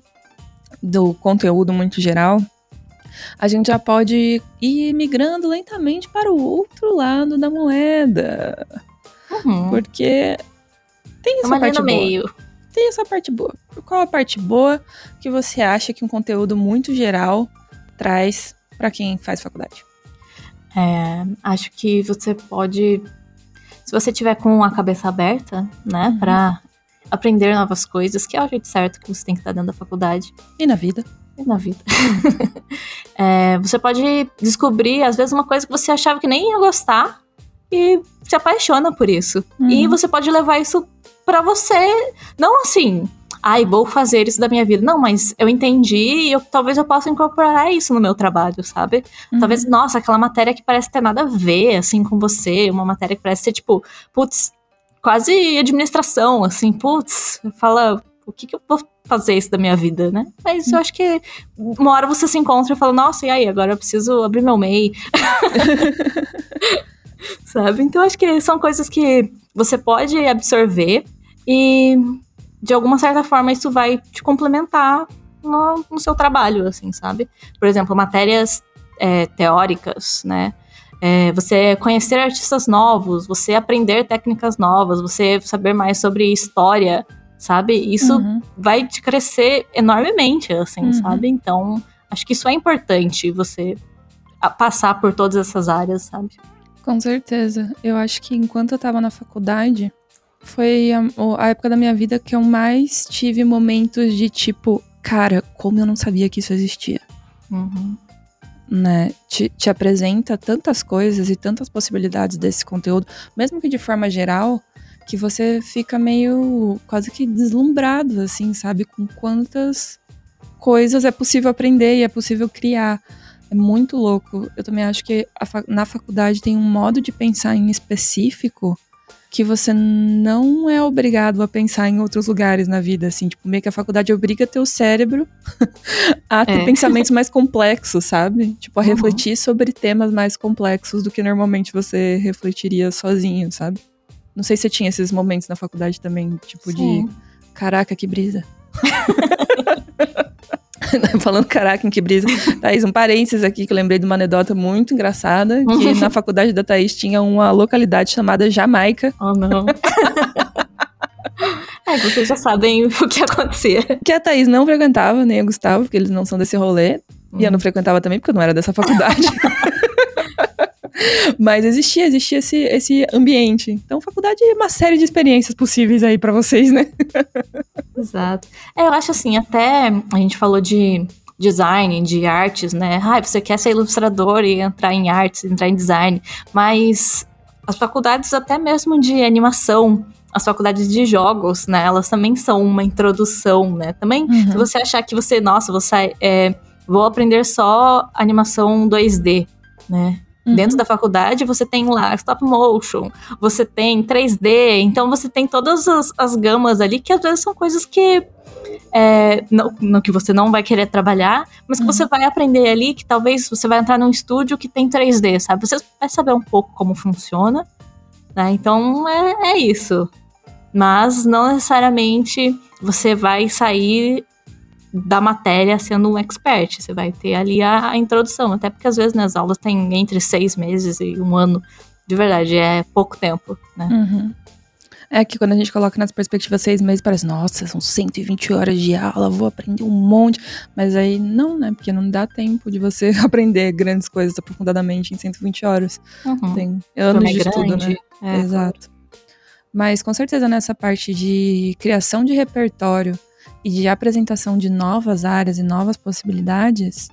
[SPEAKER 1] do conteúdo muito geral, a gente já pode ir migrando lentamente para o outro lado da moeda.
[SPEAKER 2] Uhum.
[SPEAKER 1] Porque tem essa parte
[SPEAKER 2] no
[SPEAKER 1] boa.
[SPEAKER 2] meio.
[SPEAKER 1] Tem essa parte boa. Qual a parte boa que você acha que um conteúdo muito geral traz para quem faz faculdade?
[SPEAKER 2] É, acho que você pode, se você tiver com a cabeça aberta, né,
[SPEAKER 1] Uhum.
[SPEAKER 2] pra aprender novas coisas, que é o jeito certo que você tem que estar dentro da faculdade
[SPEAKER 1] E na vida?
[SPEAKER 2] e na vida. É, você pode descobrir, às vezes, uma coisa que você achava que nem ia gostar e se apaixona por isso. E
[SPEAKER 1] Uhum.
[SPEAKER 2] você pode levar isso pra você, não assim, ai, vou fazer isso da minha vida. Não, mas eu entendi e eu, talvez eu possa incorporar isso no meu trabalho, sabe?
[SPEAKER 1] Uhum.
[SPEAKER 2] Talvez, nossa, aquela matéria que parece ter nada a ver, assim, com você, uma matéria que parece ser, tipo, putz, quase administração, assim, putz, fala, o que que eu vou fazer isso da minha vida, né? Mas eu acho que uma hora você se encontra e fala, nossa, e aí, agora eu preciso abrir meu MEI. Sabe? Então, acho que são coisas que você pode absorver e, de alguma certa forma, isso vai te complementar no, no seu trabalho, assim, sabe? Por exemplo, matérias é, teóricas, né? É, você conhecer artistas novos, você aprender técnicas novas, você saber mais sobre história, sabe? Isso
[SPEAKER 1] Uhum.
[SPEAKER 2] vai te crescer enormemente, assim,
[SPEAKER 1] Uhum.
[SPEAKER 2] sabe? Então, acho que isso é importante, você passar por todas essas áreas, sabe?
[SPEAKER 1] Com certeza. Eu acho que enquanto eu tava na faculdade, foi a, a época da minha vida que eu mais tive momentos de tipo, cara, como eu não sabia que isso existia.
[SPEAKER 2] Uhum.
[SPEAKER 1] né, te, te apresenta tantas coisas e tantas possibilidades desse conteúdo, mesmo que de forma geral, que você fica meio quase que deslumbrado, assim, sabe? Com quantas coisas é possível aprender e é possível criar. É muito louco. Eu também acho que a na faculdade tem um modo de pensar em específico que você não é obrigado a pensar em outros lugares na vida, assim, tipo, meio que a faculdade obriga teu cérebro a ter
[SPEAKER 2] É.
[SPEAKER 1] pensamentos mais complexos, sabe? Tipo, a
[SPEAKER 2] Uhum.
[SPEAKER 1] refletir sobre temas mais complexos do que normalmente você refletiria sozinho, sabe? Não sei se você tinha esses momentos na faculdade também, tipo
[SPEAKER 2] Sim.
[SPEAKER 1] de caraca, que brisa. Falando caraca, em que brisa. Thaís, um parênteses aqui que eu lembrei de uma anedota muito engraçada, que na faculdade da Thaís tinha uma localidade chamada Jamaica.
[SPEAKER 2] Oh, não. É, vocês já sabem o que acontecia.
[SPEAKER 1] Que a Thaís não frequentava, nem o Gustavo, porque eles não são desse rolê. Hum. E eu não hum. frequentava também, porque eu não era dessa faculdade. Mas existia, existia esse, esse ambiente. Então, faculdade é uma série de experiências possíveis aí para vocês, né?
[SPEAKER 2] Exato. É, eu acho assim, até a gente falou de design, de artes, né? Ah, você quer ser ilustrador e entrar em artes, entrar em design. Mas as faculdades até mesmo de animação, as faculdades de jogos, né? Elas também são uma introdução, né? Também, uhum. se você achar que você, nossa, você é, vou aprender só animação 2D, né? Uhum. Dentro da faculdade você tem lá stop motion, você tem 3D, então você tem todas as, as gamas ali que às vezes são coisas que é, no, no, que você não vai querer trabalhar, mas que uhum. você vai aprender ali, que talvez você vai entrar num estúdio que tem 3D, sabe? Você vai saber um pouco como funciona, né? Então é, é isso. Mas não necessariamente você vai sair da matéria sendo um expert. Você vai ter ali a, a introdução, até porque às vezes nas aulas tem entre seis meses e um ano. De verdade, é pouco tempo, né?
[SPEAKER 1] Uhum. É que quando a gente coloca nas perspectivas seis meses, parece, nossa, são 120 horas de aula, vou aprender um monte. Mas aí não, né? Porque não dá tempo de você aprender grandes coisas aprofundadamente em 120 horas.
[SPEAKER 2] Uhum.
[SPEAKER 1] Tem anos é de estudo, né? É, Exato. Mas com certeza nessa parte de criação de repertório e de apresentação de novas áreas e novas possibilidades,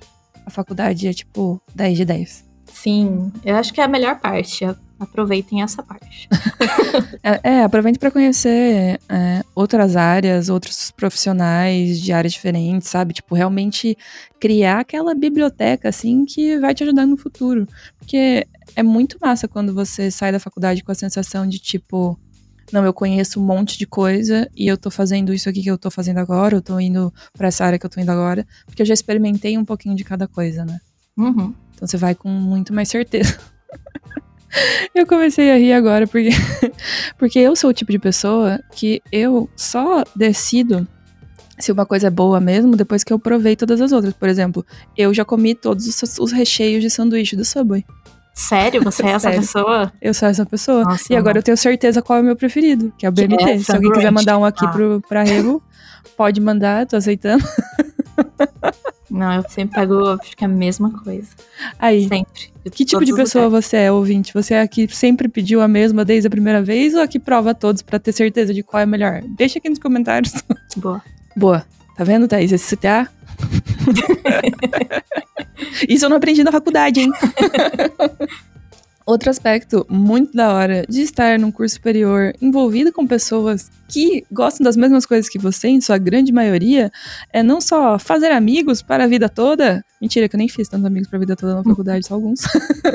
[SPEAKER 1] a faculdade é tipo 10 de 10.
[SPEAKER 2] Sim, eu acho que é a melhor parte. Aproveitem essa parte.
[SPEAKER 1] é, é, aproveite para conhecer é, outras áreas, outros profissionais de áreas diferentes, sabe? Tipo, realmente criar aquela biblioteca, assim, que vai te ajudar no futuro. Porque é muito massa quando você sai da faculdade com a sensação de, tipo, não, eu conheço um monte de coisa e eu tô fazendo isso aqui que eu tô fazendo agora, eu tô indo para essa área que eu tô indo agora, porque eu já experimentei um pouquinho de cada coisa, né?
[SPEAKER 2] Uhum.
[SPEAKER 1] Então você vai com muito mais certeza. eu comecei a rir agora porque, porque eu sou o tipo de pessoa que eu só decido se uma coisa é boa mesmo depois que eu provei todas as outras. Por exemplo, eu já comi todos os, os recheios de sanduíche do Subway.
[SPEAKER 2] Sério? Você é essa Sério. pessoa?
[SPEAKER 1] Eu sou essa pessoa. Nossa, e agora não. eu tenho certeza qual é o meu preferido, que é o BMT. É Se alguém quiser mandar um aqui ah. pro, pra Rego, pode mandar, tô aceitando.
[SPEAKER 2] Não, eu sempre pego, acho que é a mesma coisa.
[SPEAKER 1] Aí.
[SPEAKER 2] Sempre.
[SPEAKER 1] Que tipo de pessoa lugares. você é, ouvinte? Você é a que sempre pediu a mesma desde a primeira vez ou a que prova todos para ter certeza de qual é melhor? Deixa aqui nos comentários.
[SPEAKER 2] Boa.
[SPEAKER 1] Boa. Tá vendo, Thaís? Esse CTA? Isso eu não aprendi na faculdade, hein? Outro aspecto muito da hora de estar num curso superior envolvido com pessoas que gostam das mesmas coisas que você, em sua grande maioria, é não só fazer amigos para a vida toda. Mentira, que eu nem fiz tantos amigos para a vida toda na faculdade, só alguns.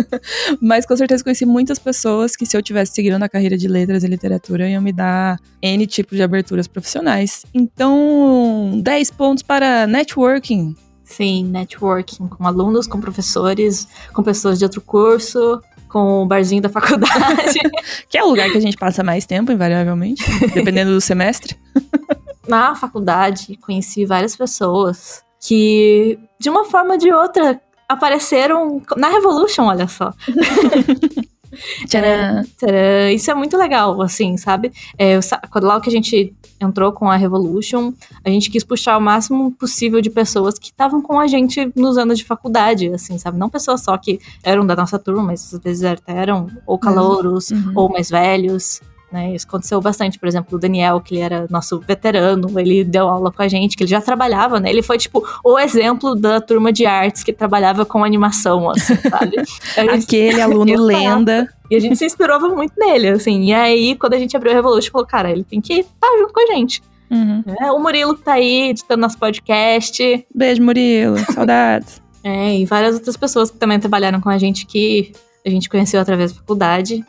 [SPEAKER 1] Mas com certeza conheci muitas pessoas que, se eu tivesse seguindo na carreira de letras e literatura, iam me dar N tipos de aberturas profissionais. Então, 10 pontos para networking.
[SPEAKER 2] Sim, networking com alunos, com professores, com pessoas de outro curso, com o barzinho da faculdade.
[SPEAKER 1] que é o lugar que a gente passa mais tempo, invariavelmente, dependendo do semestre.
[SPEAKER 2] Na faculdade, conheci várias pessoas que, de uma forma ou de outra, apareceram na Revolution, olha só.
[SPEAKER 1] Tcharam.
[SPEAKER 2] Tcharam. Isso é muito legal, assim, sabe? É, quando lá que a gente entrou com a Revolution, a gente quis puxar o máximo possível de pessoas que estavam com a gente nos anos de faculdade, assim, sabe? Não pessoas só que eram da nossa turma, mas às vezes eram ou calouros, uhum. ou mais velhos. Né? Isso aconteceu bastante, por exemplo, o Daniel, que ele era nosso veterano, ele deu aula com a gente, que ele já trabalhava, né? Ele foi, tipo, o exemplo da turma de artes que trabalhava com animação, assim, sabe?
[SPEAKER 1] Aquele aluno lenda.
[SPEAKER 2] E a gente se inspirava muito nele, assim. E aí, quando a gente abriu o Revolution, falou, cara, ele tem que estar tá junto com a gente.
[SPEAKER 1] Uhum.
[SPEAKER 2] É, o Murilo que tá aí, editando nosso podcast.
[SPEAKER 1] Beijo, Murilo. Saudades.
[SPEAKER 2] é, e várias outras pessoas que também trabalharam com a gente que a gente conheceu através da faculdade.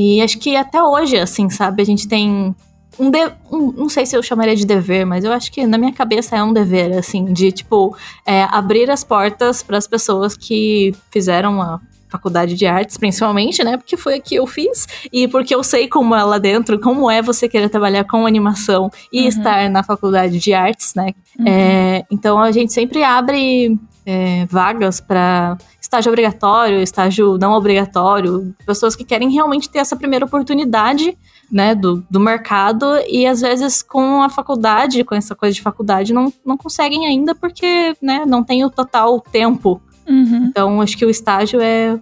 [SPEAKER 2] E acho que até hoje, assim, sabe, a gente tem um, de, um, não sei se eu chamaria de dever, mas eu acho que na minha cabeça é um dever, assim, de tipo é, abrir as portas para as pessoas que fizeram a faculdade de artes, principalmente, né? Porque foi a que eu fiz e porque eu sei como é lá dentro, como é você querer trabalhar com animação e uhum. estar na faculdade de artes, né? Uhum. É, então a gente sempre abre é, vagas para estágio obrigatório, estágio não obrigatório, pessoas que querem realmente ter essa primeira oportunidade né, do, do mercado e às vezes com a faculdade, com essa coisa de faculdade, não, não conseguem ainda porque né, não tem o total tempo. Uhum. Então, acho que o estágio é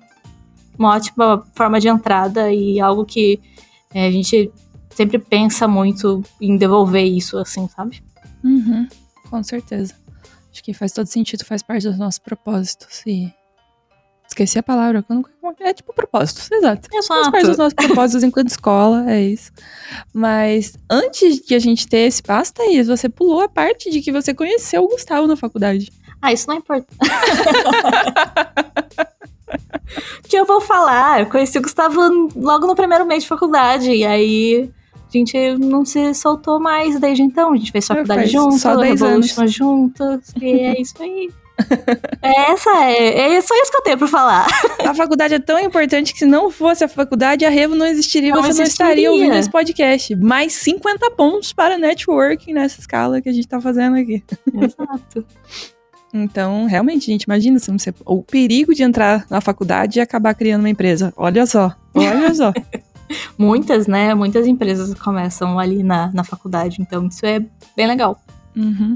[SPEAKER 2] uma ótima forma de entrada e algo que é, a gente sempre pensa muito em devolver isso, assim, sabe?
[SPEAKER 1] Uhum. Com certeza. Acho que faz todo sentido, faz parte dos nossos propósitos. E Esqueci a palavra. É tipo propósitos, exato.
[SPEAKER 2] Exato.
[SPEAKER 1] Faz parte dos nossos propósitos enquanto escola, é isso. Mas antes de a gente ter esse passo, Thaís, você pulou a parte de que você conheceu o Gustavo na faculdade.
[SPEAKER 2] Ah, isso não é importante. que eu vou falar? Eu conheci o Gustavo logo no primeiro mês de faculdade. E aí a gente não se soltou mais desde então. A gente fez faculdade juntos, só 10 anos juntos. E é isso aí. É essa é, é só isso que eu tenho pra falar.
[SPEAKER 1] A faculdade é tão importante que se não fosse a faculdade, a Revo não existiria, não você existiria. não estaria ouvindo esse podcast. Mais 50 pontos para networking nessa escala que a gente tá fazendo aqui.
[SPEAKER 2] Exato.
[SPEAKER 1] Então, realmente, gente, imagina se você, o perigo de entrar na faculdade e acabar criando uma empresa. Olha só, olha só.
[SPEAKER 2] Muitas, né? Muitas empresas começam ali na, na faculdade, então isso é bem legal.
[SPEAKER 1] Uhum.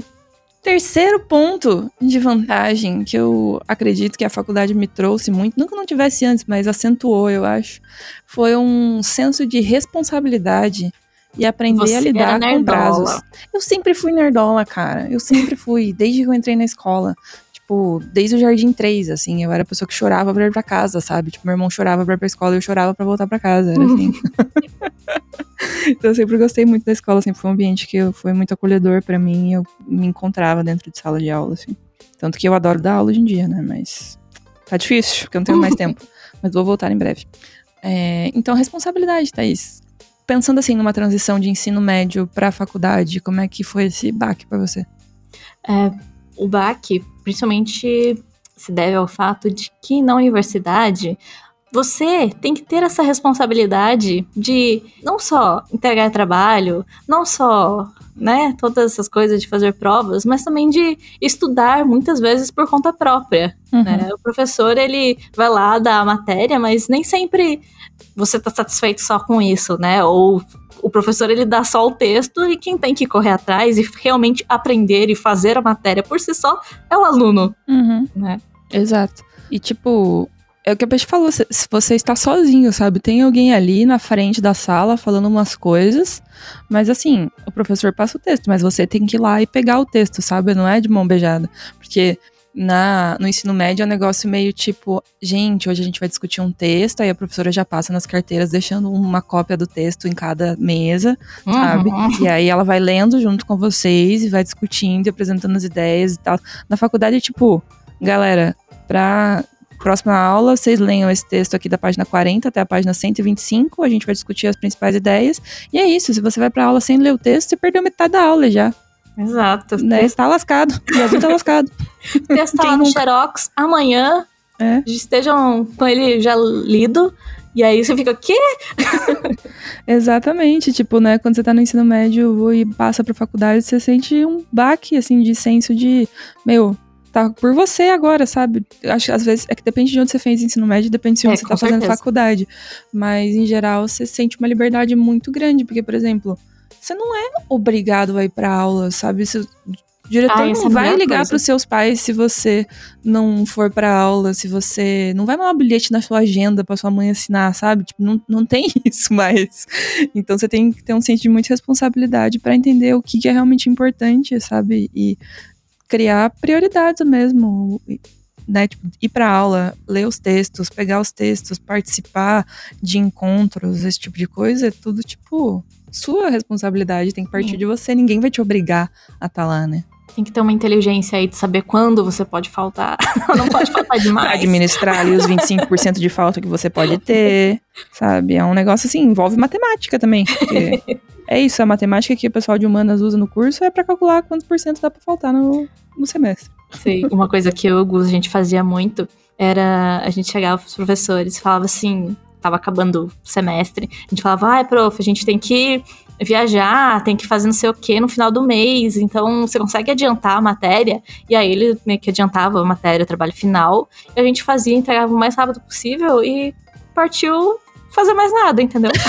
[SPEAKER 1] Terceiro ponto de vantagem que eu acredito que a faculdade me trouxe muito, nunca não tivesse antes, mas acentuou, eu acho, foi um senso de responsabilidade e aprender Você a lidar com prazos. Eu sempre fui nerdola, cara. Eu sempre fui, desde que eu entrei na escola tipo, desde o Jardim 3, assim, eu era a pessoa que chorava pra ir pra casa, sabe? Tipo, meu irmão chorava pra ir pra escola e eu chorava pra voltar pra casa, era assim. então eu sempre gostei muito da escola, sempre foi um ambiente que foi muito acolhedor para mim e eu me encontrava dentro de sala de aula, assim. Tanto que eu adoro dar aula hoje em dia, né? Mas tá difícil, porque eu não tenho mais tempo. Mas vou voltar em breve. É, então, responsabilidade, Thaís. Pensando assim numa transição de ensino médio para faculdade, como é que foi esse baque para você?
[SPEAKER 2] É, o baque, principalmente, se deve ao fato de que na universidade você tem que ter essa responsabilidade de não só entregar trabalho, não só, né, todas essas coisas de fazer provas, mas também de estudar muitas vezes por conta própria. Uhum. Né? O professor, ele vai lá dar a matéria, mas nem sempre você está satisfeito só com isso, né? Ou o professor ele dá só o texto e quem tem que correr atrás e realmente aprender e fazer a matéria por si só é o aluno,
[SPEAKER 1] uhum. né? Exato. E tipo, é o que a Peixe falou, se você está sozinho, sabe? Tem alguém ali na frente da sala falando umas coisas, mas assim, o professor passa o texto, mas você tem que ir lá e pegar o texto, sabe? Não é de mão beijada. Porque na, no ensino médio é um negócio meio tipo, gente, hoje a gente vai discutir um texto, aí a professora já passa nas carteiras deixando uma cópia do texto em cada mesa, uhum. sabe? E aí ela vai lendo junto com vocês e vai discutindo e apresentando as ideias e tal. Na faculdade é tipo, galera, pra próxima aula, vocês leiam esse texto aqui da página 40 até a página 125, a gente vai discutir as principais ideias. E é isso, se você vai pra aula sem ler o texto, você perdeu metade da aula já.
[SPEAKER 2] Exato.
[SPEAKER 1] Né? Está lascado. O Brasil está lascado.
[SPEAKER 2] Testar lá no nunca... Xerox amanhã. É. Estejam com ele já lido. E aí você fica, quê?
[SPEAKER 1] Exatamente. Tipo, né, quando você tá no ensino médio e passa pra faculdade, você sente um baque, assim, de senso de, meu, tá por você agora, sabe? Acho que às vezes é que depende de onde você fez ensino médio, depende de onde é, você tá certeza. fazendo faculdade. Mas, em geral, você sente uma liberdade muito grande, porque, por exemplo, você não é obrigado a ir pra aula, sabe? Se, o diretor ah, não é vai ligar para os seus pais se você não for para aula, se você não vai mandar um bilhete na sua agenda para sua mãe assinar, sabe? Tipo, não, não tem isso mais. Então você tem que ter um senso de muita responsabilidade para entender o que, que é realmente importante, sabe? E criar prioridades mesmo. Né, tipo, ir para aula, ler os textos, pegar os textos, participar de encontros, esse tipo de coisa, é tudo tipo sua responsabilidade, tem que partir Sim. de você, ninguém vai te obrigar a estar tá lá, né?
[SPEAKER 2] Tem que ter uma inteligência aí de saber quando você pode faltar. Não pode faltar demais.
[SPEAKER 1] Administrar ali os 25% de falta que você pode ter, sabe? É um negócio assim, envolve matemática também. é isso, a matemática que o pessoal de humanas usa no curso é para calcular quantos por cento dá pra faltar no, no semestre.
[SPEAKER 2] Sim, uma coisa que eu, Gus, a gente fazia muito era a gente chegava pros professores e falava assim, tava acabando o semestre, a gente falava, ai, prof, a gente tem que viajar, tem que fazer não sei o que no final do mês, então você consegue adiantar a matéria? E aí ele meio que adiantava a matéria, o trabalho final, e a gente fazia, entregava o mais rápido possível e partiu fazer mais nada, entendeu?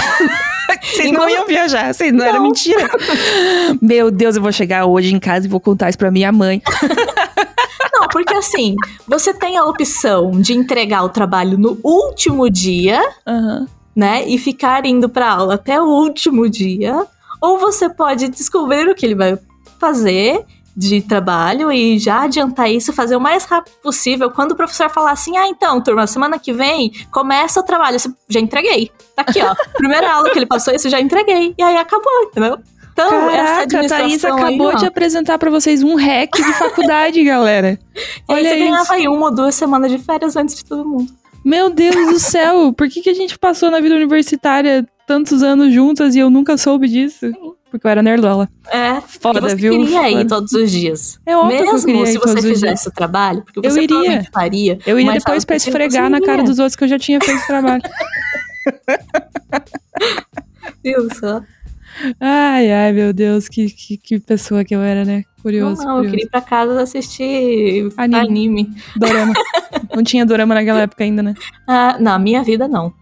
[SPEAKER 1] Vocês não iam viajar, vocês não, não era mentira. Meu Deus, eu vou chegar hoje em casa e vou contar isso pra minha mãe.
[SPEAKER 2] Não, porque assim, você tem a opção de entregar o trabalho no último dia,
[SPEAKER 1] uhum.
[SPEAKER 2] Né? E ficar indo pra aula até o último dia. Ou você pode descobrir o que ele vai fazer de trabalho e já adiantar isso, fazer o mais rápido possível. Quando o professor falar assim, ah, então, turma, semana que vem começa o trabalho, já entreguei. Tá aqui, ó. Primeira aula que ele passou, isso já entreguei. E aí acabou, entendeu?
[SPEAKER 1] Então, Caraca, essa a Thaís acabou aí, de apresentar para vocês um hack de faculdade, galera.
[SPEAKER 2] Olha e aí você isso. ganhava aí uma ou duas semanas de férias antes de todo mundo.
[SPEAKER 1] Meu Deus do céu, por que, que a gente passou na vida universitária tantos anos juntas e eu nunca soube disso? Porque eu era nerdola.
[SPEAKER 2] É.
[SPEAKER 1] Foda,
[SPEAKER 2] você
[SPEAKER 1] viu?
[SPEAKER 2] queria ir todos os dias.
[SPEAKER 1] É óbvio
[SPEAKER 2] Mesmo
[SPEAKER 1] que eu queria
[SPEAKER 2] se você fizesse o trabalho, porque você
[SPEAKER 1] eu iria.
[SPEAKER 2] faria.
[SPEAKER 1] Eu iria depois pra esfregar na cara dos outros que eu já tinha feito o trabalho.
[SPEAKER 2] Viu só?
[SPEAKER 1] Ai, ai, meu Deus, que, que, que, pessoa que eu era, né? Curioso.
[SPEAKER 2] Não, não
[SPEAKER 1] curioso.
[SPEAKER 2] eu queria ir pra casa assistir anime. anime.
[SPEAKER 1] Dorama. não tinha dorama naquela época ainda, né?
[SPEAKER 2] Ah, na minha vida, não.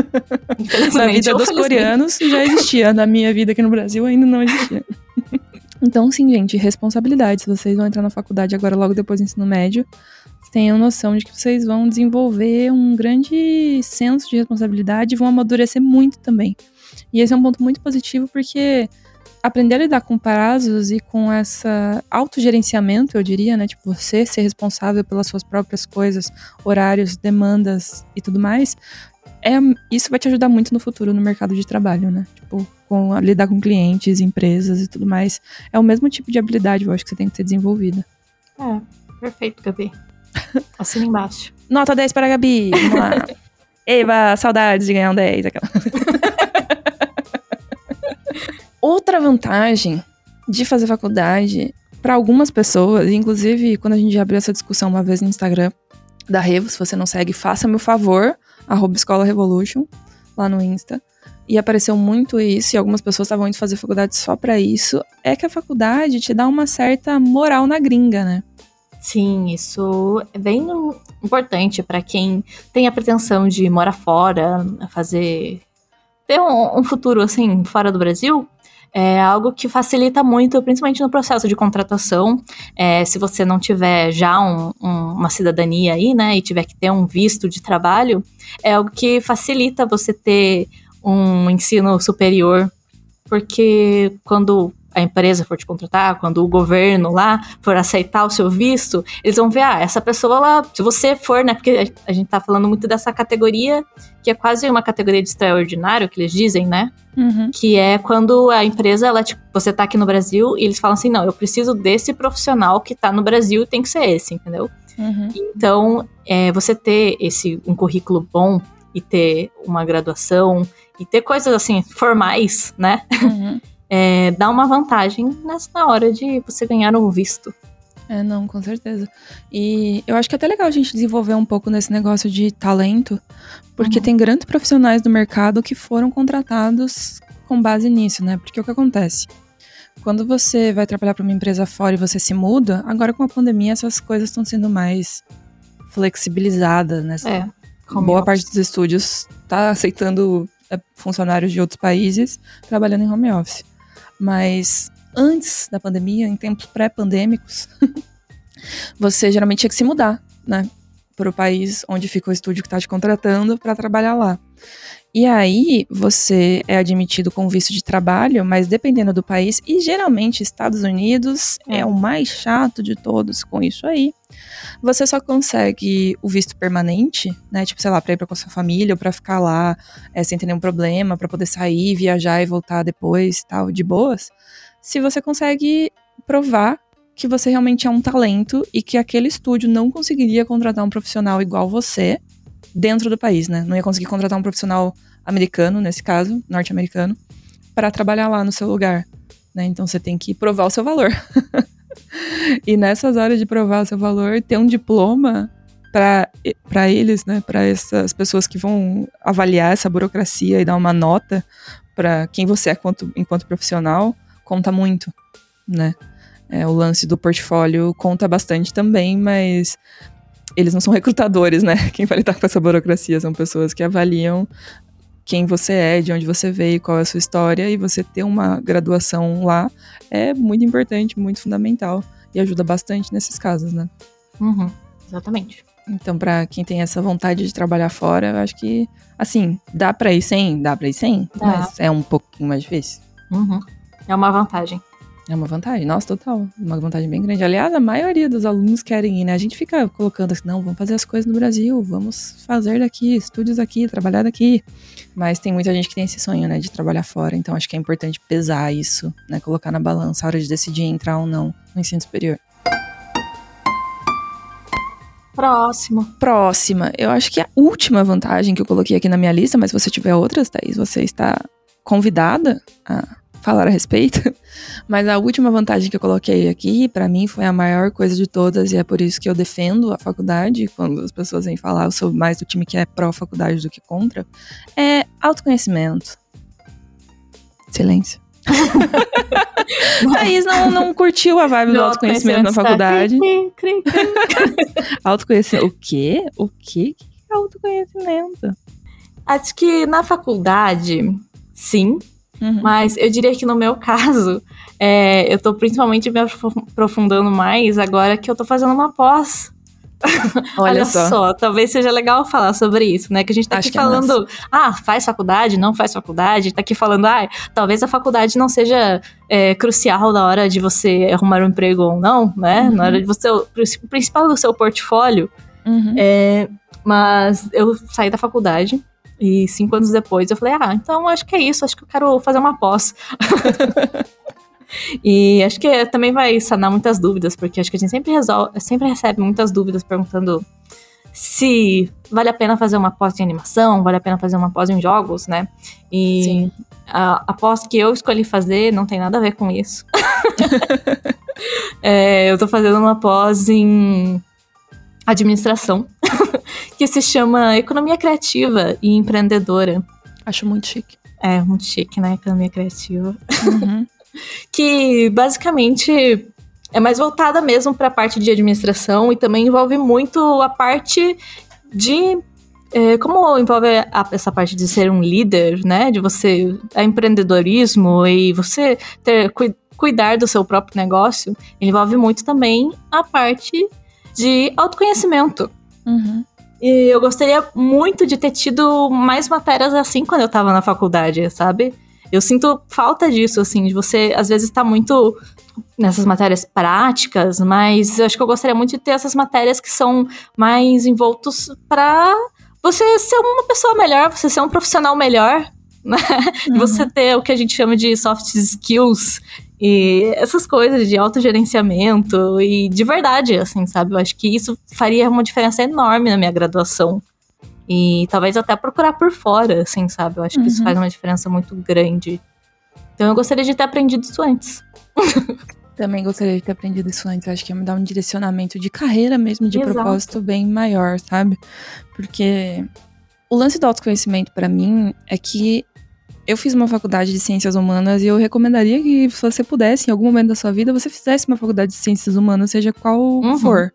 [SPEAKER 1] na vida dos coreanos já existia. Na minha vida aqui no Brasil ainda não existia. então, sim, gente, responsabilidade. Se vocês vão entrar na faculdade agora, logo depois do ensino médio, tenham noção de que vocês vão desenvolver um grande senso de responsabilidade e vão amadurecer muito também. E esse é um ponto muito positivo porque aprender a lidar com prazos e com essa autogerenciamento, eu diria, né? Tipo, você ser responsável pelas suas próprias coisas, horários, demandas e tudo mais, é, isso vai te ajudar muito no futuro no mercado de trabalho, né? Tipo, com, lidar com clientes, empresas e tudo mais. É o mesmo tipo de habilidade, eu acho que você tem que ter desenvolvida.
[SPEAKER 2] É, perfeito, Gabi. Assina embaixo.
[SPEAKER 1] Nota 10 para a Gabi. Vamos lá. Eva, saudades de ganhar um 10. Aquela. Outra vantagem de fazer faculdade para algumas pessoas, inclusive quando a gente abriu essa discussão uma vez no Instagram da Revo, se você não segue, faça-me o favor, arroba Escola Revolution, lá no Insta. E apareceu muito isso, e algumas pessoas estavam indo fazer faculdade só para isso. É que a faculdade te dá uma certa moral na gringa, né?
[SPEAKER 2] Sim, isso é bem importante para quem tem a pretensão de morar fora, fazer ter um, um futuro assim fora do Brasil é algo que facilita muito, principalmente no processo de contratação. É, se você não tiver já um, um, uma cidadania aí, né, e tiver que ter um visto de trabalho, é algo que facilita você ter um ensino superior, porque quando a empresa for te contratar, quando o governo lá for aceitar o seu visto, eles vão ver, ah, essa pessoa lá, se você for, né, porque a gente tá falando muito dessa categoria, que é quase uma categoria de extraordinário, que eles dizem, né?
[SPEAKER 1] Uhum.
[SPEAKER 2] Que é quando a empresa, ela, tipo, você tá aqui no Brasil e eles falam assim, não, eu preciso desse profissional que tá no Brasil, tem que ser esse, entendeu?
[SPEAKER 1] Uhum.
[SPEAKER 2] Então, é, você ter esse um currículo bom e ter uma graduação e ter coisas assim formais, né?
[SPEAKER 1] Uhum.
[SPEAKER 2] É, dá uma vantagem nessa hora de você ganhar um visto.
[SPEAKER 1] É, não, com certeza. E eu acho que é até legal a gente desenvolver um pouco nesse negócio de talento, porque uhum. tem grandes profissionais do mercado que foram contratados com base nisso, né? Porque o que acontece? Quando você vai trabalhar para uma empresa fora e você se muda, agora com a pandemia essas coisas estão sendo mais flexibilizadas, né?
[SPEAKER 2] É,
[SPEAKER 1] Boa office. parte dos estúdios está aceitando é, funcionários de outros países trabalhando em home office. Mas antes da pandemia, em tempos pré-pandêmicos, você geralmente tinha que se mudar, né? Para o país onde fica o estúdio que está te contratando para trabalhar lá. E aí você é admitido com visto de trabalho, mas dependendo do país, e geralmente Estados Unidos é, é o mais chato de todos com isso aí. Você só consegue o visto permanente, né? Tipo, sei lá, pra ir pra com a sua família ou pra ficar lá é, sem ter nenhum problema, para poder sair, viajar e voltar depois, tal, de boas. Se você consegue provar que você realmente é um talento e que aquele estúdio não conseguiria contratar um profissional igual você dentro do país, né? Não ia conseguir contratar um profissional americano, nesse caso, norte-americano, para trabalhar lá no seu lugar, né? Então você tem que provar o seu valor. e nessas horas de provar o seu valor, ter um diploma para eles, né, para essas pessoas que vão avaliar essa burocracia e dar uma nota para quem você é quanto, enquanto profissional, conta muito, né? É, o lance do portfólio conta bastante também, mas eles não são recrutadores, né? Quem vai lidar com essa burocracia são pessoas que avaliam quem você é, de onde você veio, qual é a sua história, e você ter uma graduação lá é muito importante, muito fundamental e ajuda bastante nesses casos, né?
[SPEAKER 2] Uhum, exatamente.
[SPEAKER 1] Então, para quem tem essa vontade de trabalhar fora, eu acho que, assim, dá para ir sem? Dá para ir sem, dá. mas é um pouquinho mais difícil.
[SPEAKER 2] Uhum. É uma vantagem.
[SPEAKER 1] É uma vantagem, nossa, total. Uma vantagem bem grande. Aliás, a maioria dos alunos querem ir, né? A gente fica colocando assim, não, vamos fazer as coisas no Brasil, vamos fazer daqui, estúdios aqui, trabalhar daqui. Mas tem muita gente que tem esse sonho, né, de trabalhar fora. Então acho que é importante pesar isso, né? Colocar na balança a hora de decidir entrar ou não no ensino superior.
[SPEAKER 2] Próximo.
[SPEAKER 1] Próxima. Eu acho que a última vantagem que eu coloquei aqui na minha lista, mas se você tiver outras, Thaís, você está convidada a falar a respeito. Mas a última vantagem que eu coloquei aqui, para mim, foi a maior coisa de todas, e é por isso que eu defendo a faculdade, quando as pessoas vêm falar, eu sou mais do time que é pró-faculdade do que contra, é autoconhecimento. Silêncio. Thaís não, não curtiu a vibe do autoconhecimento na faculdade. autoconhecimento. O quê? O quê? que é autoconhecimento?
[SPEAKER 2] Acho que na faculdade, sim. Uhum. Mas eu diria que no meu caso, é, eu tô principalmente me aprofundando mais agora que eu tô fazendo uma pós.
[SPEAKER 1] Olha, Olha só. só.
[SPEAKER 2] talvez seja legal falar sobre isso, né? Que a gente tá Acho aqui é falando, é ah, faz faculdade, não faz faculdade, tá aqui falando, ah, talvez a faculdade não seja é, crucial na hora de você arrumar um emprego ou não, né? Uhum. Na hora de você, o principal do seu portfólio. Uhum. É, mas eu saí da faculdade e cinco anos depois eu falei, ah, então acho que é isso, acho que eu quero fazer uma pós. e acho que também vai sanar muitas dúvidas, porque acho que a gente sempre resolve, sempre recebe muitas dúvidas perguntando se vale a pena fazer uma pós em animação, vale a pena fazer uma pós em jogos, né? E Sim. a, a pós que eu escolhi fazer não tem nada a ver com isso. é, eu tô fazendo uma pós em administração, que se chama Economia Criativa e Empreendedora.
[SPEAKER 1] Acho muito chique.
[SPEAKER 2] É, muito chique, né? Economia Criativa. Uhum. que basicamente é mais voltada mesmo para a parte de administração e também envolve muito a parte de é, como envolve a, essa parte de ser um líder, né? De você é empreendedorismo e você ter cu, cuidar do seu próprio negócio, envolve muito também a parte de autoconhecimento. Uhum. E eu gostaria muito de ter tido mais matérias assim quando eu tava na faculdade, sabe? Eu sinto falta disso, assim, de você às vezes estar tá muito nessas matérias práticas, mas eu acho que eu gostaria muito de ter essas matérias que são mais envoltos para você ser uma pessoa melhor, você ser um profissional melhor, né? Uhum. Você ter o que a gente chama de soft skills e essas coisas de autogerenciamento e de verdade, assim, sabe? Eu acho que isso faria uma diferença enorme na minha graduação. E talvez até procurar por fora, assim, sabe? Eu acho que uhum. isso faz uma diferença muito grande. Então eu gostaria de ter aprendido isso antes.
[SPEAKER 1] Também gostaria de ter aprendido isso antes. Acho que ia me dar um direcionamento de carreira mesmo, de Exato. propósito bem maior, sabe? Porque o lance do autoconhecimento para mim é que eu fiz uma faculdade de ciências humanas e eu recomendaria que se você pudesse, em algum momento da sua vida, você fizesse uma faculdade de ciências humanas, seja qual uhum. for.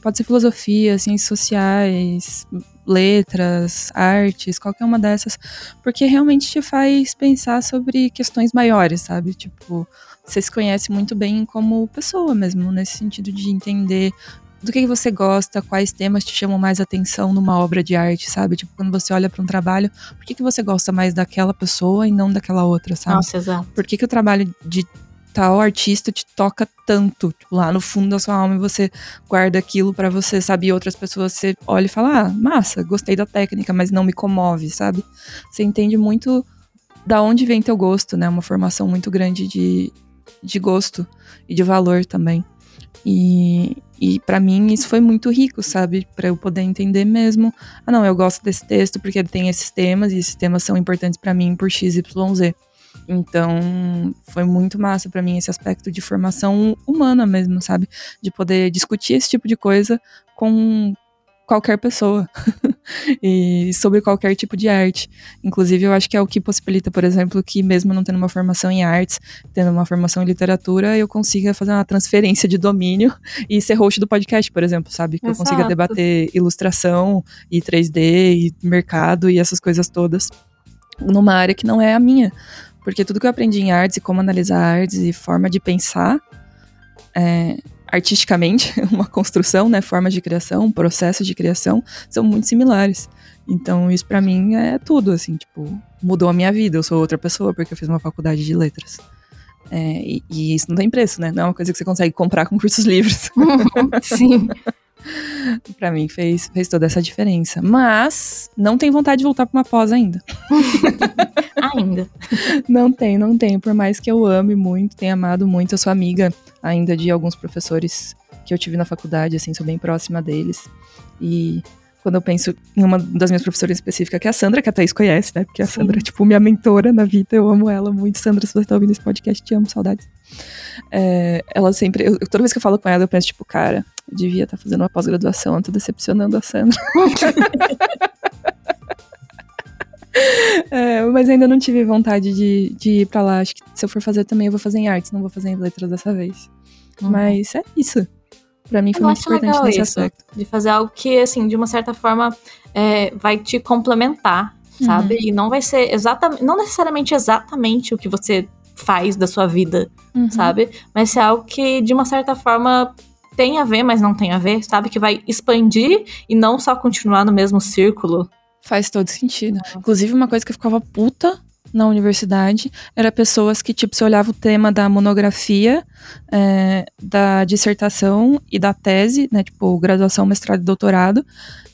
[SPEAKER 1] Pode ser filosofia, ciências sociais, letras, artes, qualquer uma dessas, porque realmente te faz pensar sobre questões maiores, sabe? Tipo, você se conhece muito bem como pessoa mesmo, nesse sentido de entender do que, você gosta, quais temas te chamam mais atenção numa obra de arte, sabe? Tipo, quando você olha para um trabalho, por que, que você gosta mais daquela pessoa e não daquela outra, sabe?
[SPEAKER 2] Nossa, exato.
[SPEAKER 1] Por que, que o trabalho de tal artista te toca tanto, tipo, lá no fundo da sua alma e você guarda aquilo para você, sabe? E outras pessoas você olha e fala, ah, massa, gostei da técnica, mas não me comove, sabe? Você entende muito da onde vem teu gosto, né? Uma formação muito grande de, de gosto e de valor também. E, e para mim isso foi muito rico, sabe? Para eu poder entender mesmo. Ah, não, eu gosto desse texto porque tem esses temas e esses temas são importantes para mim por X, Y, Z. Então, foi muito massa para mim esse aspecto de formação humana mesmo, sabe? De poder discutir esse tipo de coisa com qualquer pessoa e sobre qualquer tipo de arte. Inclusive, eu acho que é o que possibilita, por exemplo, que mesmo não tendo uma formação em artes, tendo uma formação em literatura, eu consiga fazer uma transferência de domínio e ser host do podcast, por exemplo, sabe? Que Exato. eu consiga debater ilustração e 3D e mercado e essas coisas todas numa área que não é a minha. Porque tudo que eu aprendi em artes e como analisar artes e forma de pensar é, artisticamente, uma construção, né, forma de criação, um processo de criação, são muito similares. Então, isso para mim é tudo, assim, tipo, mudou a minha vida. Eu sou outra pessoa porque eu fiz uma faculdade de letras. É, e, e, isso não tem preço, né? Não é uma coisa que você consegue comprar com cursos livres.
[SPEAKER 2] Sim.
[SPEAKER 1] para mim fez, fez toda essa diferença. Mas não tem vontade de voltar para uma pós ainda.
[SPEAKER 2] ainda.
[SPEAKER 1] Não tem, não tem. Por mais que eu ame muito, tenha amado muito, eu sou amiga ainda de alguns professores que eu tive na faculdade, assim, sou bem próxima deles. E quando eu penso em uma das minhas professoras específicas, que é a Sandra, que a Thaís conhece, né? Porque a Sim. Sandra é, tipo, minha mentora na vida, eu amo ela muito. Sandra, se você tá ouvindo esse podcast, te amo, saudades. É, ela sempre, eu, toda vez que eu falo com ela, eu penso, tipo, cara, eu devia estar tá fazendo uma pós-graduação, eu tô decepcionando a Sandra. É, mas ainda não tive vontade de, de ir pra lá. Acho que se eu for fazer também, eu vou fazer em artes, não vou fazer em letras dessa vez. Uhum. Mas é isso. Pra mim foi eu muito importante nesse isso, aspecto.
[SPEAKER 2] De fazer algo que, assim, de uma certa forma, é, vai te complementar, sabe? Uhum. E não vai ser exatamente, não necessariamente exatamente o que você faz da sua vida, uhum. sabe? Mas ser algo que, de uma certa forma, tem a ver, mas não tem a ver, sabe? Que vai expandir e não só continuar no mesmo círculo.
[SPEAKER 1] Faz todo sentido. Inclusive, uma coisa que eu ficava puta na universidade era pessoas que, tipo, você olhava o tema da monografia, é, da dissertação e da tese, né? Tipo, graduação, mestrado e doutorado,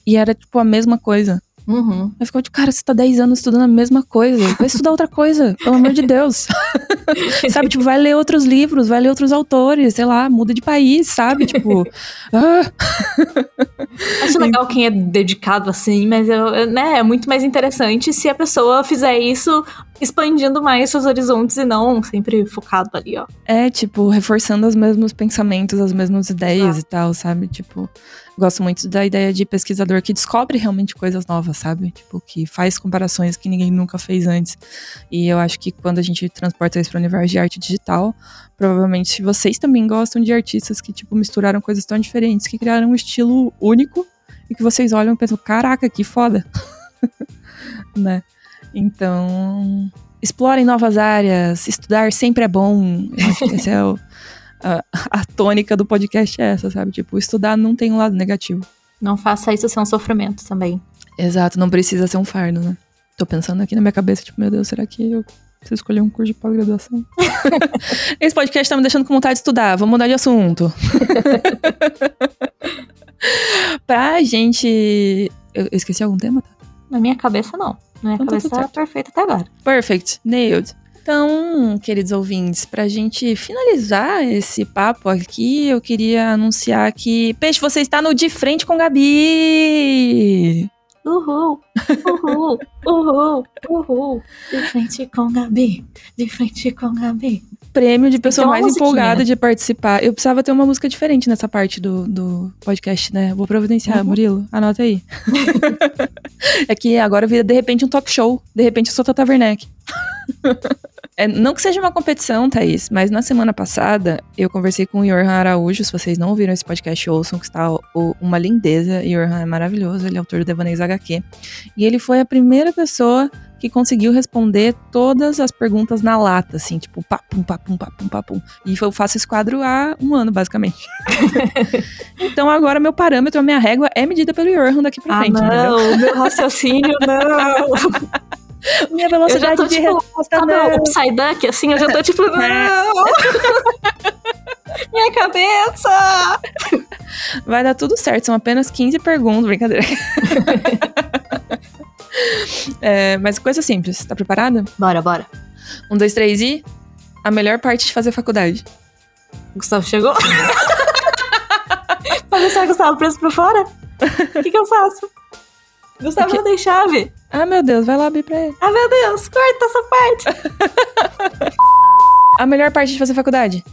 [SPEAKER 1] e era, tipo, a mesma coisa.
[SPEAKER 2] Uhum.
[SPEAKER 1] Eu ficava tipo, cara, você tá 10 anos estudando a mesma coisa. Vai estudar outra coisa, pelo amor de Deus. sabe, tipo, vai ler outros livros, vai ler outros autores, sei lá, muda de país, sabe? Tipo. ah.
[SPEAKER 2] Acho legal quem é dedicado assim, mas eu, né, é muito mais interessante se a pessoa fizer isso expandindo mais seus horizontes e não sempre focado ali, ó.
[SPEAKER 1] É, tipo, reforçando os mesmos pensamentos, as mesmas ideias ah. e tal, sabe? Tipo, gosto muito da ideia de pesquisador que descobre realmente coisas novas, sabe? Tipo, que faz comparações que ninguém nunca fez antes. E eu acho que quando a gente transporta isso para o universo de arte digital, provavelmente vocês também gostam de artistas que, tipo, misturaram coisas tão diferentes, que criaram um estilo único e que vocês olham e pensam, caraca, que foda. né? Então, explorem novas áreas, estudar sempre é bom. Esse é o, a, a tônica do podcast é essa, sabe? Tipo, estudar não tem um lado negativo.
[SPEAKER 2] Não faça isso ser um sofrimento também.
[SPEAKER 1] Exato, não precisa ser um fardo, né? Tô pensando aqui na minha cabeça, tipo, meu Deus, será que eu preciso escolher um curso de pós-graduação? Esse podcast tá me deixando com vontade de estudar, vamos mudar de assunto. pra gente. Eu esqueci algum tema, tá?
[SPEAKER 2] Na minha cabeça, não. Na minha então, tá cabeça tá, perfeito até agora.
[SPEAKER 1] Perfect. Nailed. Então, queridos ouvintes, pra gente finalizar esse papo aqui, eu queria anunciar que Peixe, você está no De Frente com Gabi!
[SPEAKER 2] Uhul, uhul, uhul, uhul. De frente com Gabi, de frente com Gabi.
[SPEAKER 1] Prêmio de pessoa mais empolgada de participar. Eu precisava ter uma música diferente nessa parte do, do podcast, né? Vou providenciar, uhum. Murilo. Anota aí. é que agora vira de repente um talk show. De repente eu sou Tata Werneck. É, não que seja uma competição, Thaís, mas na semana passada eu conversei com o Jorhan Araújo. Se vocês não ouviram esse podcast, ouçam que está o, uma lindeza. Jorhan é maravilhoso, ele é autor do Devaneios HQ. E ele foi a primeira pessoa que conseguiu responder todas as perguntas na lata, assim, tipo, papum, papum, papum, papum. E eu faço esse quadro há um ano, basicamente. então agora meu parâmetro, a minha régua é medida pelo Jorhan daqui pra
[SPEAKER 2] ah,
[SPEAKER 1] frente.
[SPEAKER 2] Não, entendeu? meu raciocínio não.
[SPEAKER 1] Minha velocidade tô, de tipo, resposta sabe não.
[SPEAKER 2] upside down, assim, eu já tô tipo, é. não! Minha cabeça!
[SPEAKER 1] Vai dar tudo certo, são apenas 15 perguntas, brincadeira. é, mas coisa simples, tá preparada?
[SPEAKER 2] Bora, bora.
[SPEAKER 1] Um, dois, três e. A melhor parte de fazer faculdade.
[SPEAKER 2] Gustavo chegou? Pode deixar o Gustavo preso por fora? O que, que eu faço? Gustavo não tem chave.
[SPEAKER 1] Ah, meu Deus, vai lá abrir pra ele.
[SPEAKER 2] Ah, meu Deus, corta essa
[SPEAKER 1] parte. a melhor parte de fazer faculdade?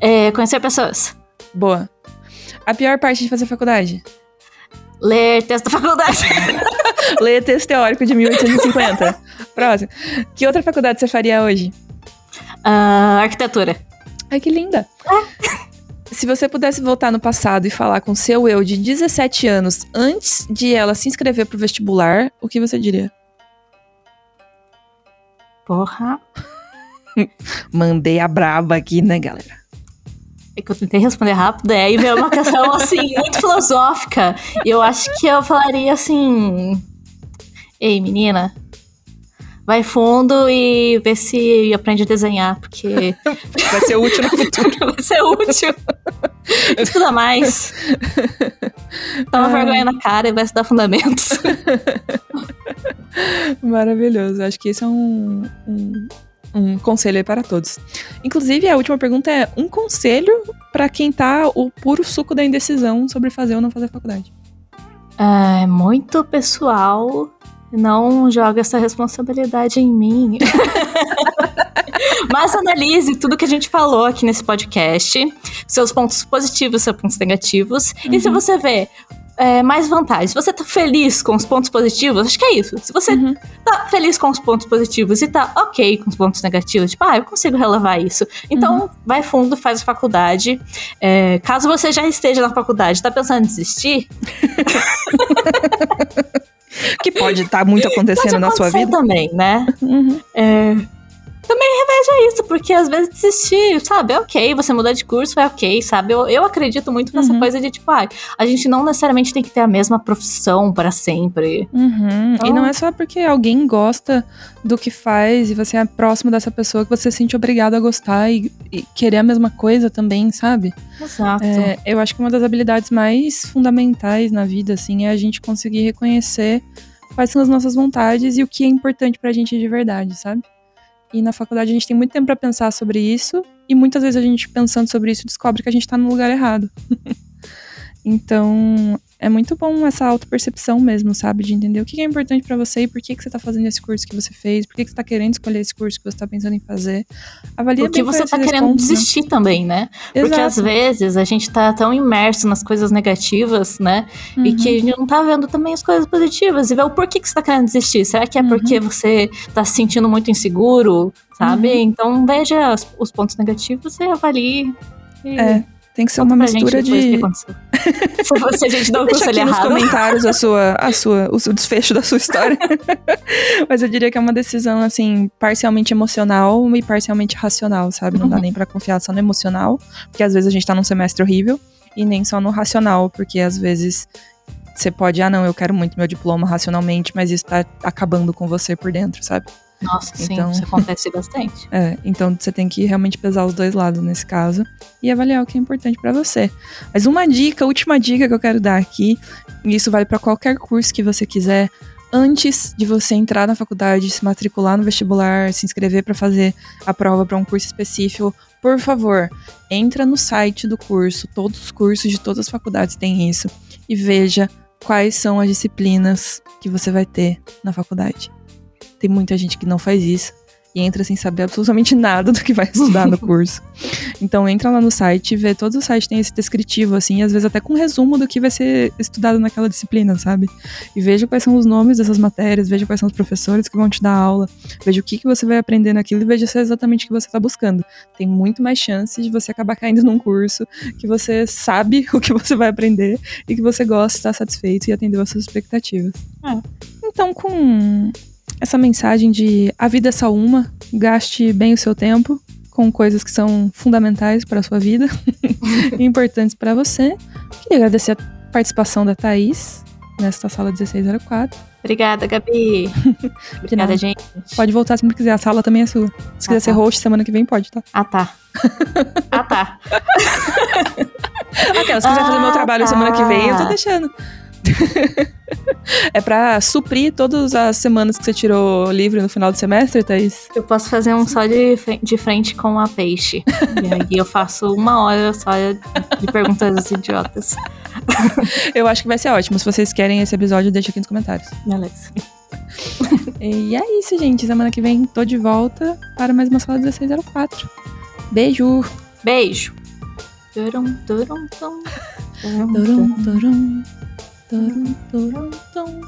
[SPEAKER 2] É conhecer pessoas.
[SPEAKER 1] Boa. A pior parte de fazer faculdade?
[SPEAKER 2] Ler texto da faculdade.
[SPEAKER 1] Ler texto teórico de 1850. Próximo. Que outra faculdade você faria hoje?
[SPEAKER 2] Uh, arquitetura.
[SPEAKER 1] Ai, que linda. Se você pudesse voltar no passado e falar com seu eu de 17 anos antes de ela se inscrever pro vestibular, o que você diria?
[SPEAKER 2] Porra.
[SPEAKER 1] Mandei a braba aqui, né, galera?
[SPEAKER 2] É que eu tentei responder rápido, é, e veio uma questão, assim, muito filosófica. E eu acho que eu falaria assim... Ei, menina, vai fundo e vê se aprende a desenhar, porque...
[SPEAKER 1] vai ser útil no futuro.
[SPEAKER 2] vai ser útil. Estuda mais. Toma ah. vergonha na cara e vai se dar fundamentos.
[SPEAKER 1] Maravilhoso. Acho que esse é um, um um conselho para todos. Inclusive, a última pergunta é um conselho para quem tá o puro suco da indecisão sobre fazer ou não fazer faculdade.
[SPEAKER 2] É muito pessoal. Não joga essa responsabilidade em mim. Mas analise tudo que a gente falou aqui nesse podcast, seus pontos positivos, seus pontos negativos. Uhum. E se uhum. você vê é, mais vantagens. Se você tá feliz com os pontos positivos, acho que é isso. Se você uhum. tá feliz com os pontos positivos e tá ok com os pontos negativos, tipo, ah, eu consigo relevar isso. Então, uhum. vai fundo, faz a faculdade. É, caso você já esteja na faculdade, tá pensando em desistir?
[SPEAKER 1] que pode estar tá muito acontecendo na sua vida.
[SPEAKER 2] também, né? Uhum. É, porque às vezes desistir, sabe, é ok, você mudar de curso é ok, sabe? Eu, eu acredito muito nessa uhum. coisa de, tipo, ah, a gente não necessariamente tem que ter a mesma profissão para sempre.
[SPEAKER 1] Uhum. Então... E não é só porque alguém gosta do que faz e você é próximo dessa pessoa que você se sente obrigado a gostar e, e querer a mesma coisa também, sabe?
[SPEAKER 2] Exato.
[SPEAKER 1] É, eu acho que uma das habilidades mais fundamentais na vida, assim, é a gente conseguir reconhecer quais são as nossas vontades e o que é importante pra gente de verdade, sabe? E na faculdade a gente tem muito tempo para pensar sobre isso, e muitas vezes a gente pensando sobre isso descobre que a gente tá no lugar errado. então, é muito bom essa autopercepção mesmo, sabe? De entender o que é importante para você e por que, que você tá fazendo esse curso que você fez, por que, que você tá querendo escolher esse curso que você tá pensando em fazer.
[SPEAKER 2] Avalia Porque você tá querendo pontos, né? desistir né? também, né? Exato. Porque às vezes a gente tá tão imerso nas coisas negativas, né? Uhum. E que a gente não tá vendo também as coisas positivas. E ver o porquê que você tá querendo desistir. Será que é uhum. porque você tá se sentindo muito inseguro, sabe? Uhum. Então veja os, os pontos negativos e avalie. E...
[SPEAKER 1] É. Tem que ser uma mistura de.
[SPEAKER 2] Se você a gente não
[SPEAKER 1] Deixa aqui nos comentários a sua, a sua, o desfecho da sua história. Mas eu diria que é uma decisão, assim, parcialmente emocional e parcialmente racional, sabe? Não uhum. dá nem para confiar só no emocional, porque às vezes a gente tá num semestre horrível, e nem só no racional, porque às vezes você pode, ah, não, eu quero muito meu diploma racionalmente, mas isso tá acabando com você por dentro, sabe?
[SPEAKER 2] Nossa, então, sim, isso acontece bastante.
[SPEAKER 1] É, então você tem que realmente pesar os dois lados nesse caso e avaliar o que é importante para você. Mas uma dica, última dica que eu quero dar aqui, e isso vale para qualquer curso que você quiser, antes de você entrar na faculdade, se matricular no vestibular, se inscrever para fazer a prova para um curso específico, por favor, entra no site do curso, todos os cursos de todas as faculdades têm isso, e veja quais são as disciplinas que você vai ter na faculdade. Tem muita gente que não faz isso e entra sem saber absolutamente nada do que vai estudar no curso. Então entra lá no site, vê todos os sites têm esse descritivo assim, às vezes até com resumo do que vai ser estudado naquela disciplina, sabe? E veja quais são os nomes dessas matérias, veja quais são os professores que vão te dar aula, veja o que, que você vai aprender naquilo e veja se é exatamente o que você está buscando. Tem muito mais chance de você acabar caindo num curso que você sabe o que você vai aprender e que você gosta, está satisfeito e atendeu às suas expectativas. É. Então, com essa mensagem de a vida é só uma, gaste bem o seu tempo com coisas que são fundamentais para a sua vida e importantes para você. Queria agradecer a participação da Thaís nesta sala 1604.
[SPEAKER 2] Obrigada, Gabi. Obrigada, gente.
[SPEAKER 1] Pode voltar se quiser, a sala também é sua. Se ah, quiser tá. ser host semana que vem, pode, tá?
[SPEAKER 2] Ah, tá. ah, tá.
[SPEAKER 1] Aquelas, se quiser ah, fazer meu trabalho tá. semana que vem, eu tô deixando. é pra suprir todas as semanas que você tirou livre no final do semestre, Thaís?
[SPEAKER 2] Eu posso fazer um só de, de frente com a peixe. e aí eu faço uma hora só de perguntas idiotas.
[SPEAKER 1] eu acho que vai ser ótimo. Se vocês querem esse episódio, deixa aqui nos comentários.
[SPEAKER 2] Beleza.
[SPEAKER 1] e é isso, gente. Semana que vem tô de volta para mais uma sala 1604. Beijo!
[SPEAKER 2] Beijo! Turum, turum, turum, turum, turum.
[SPEAKER 1] Dun, dun, dun,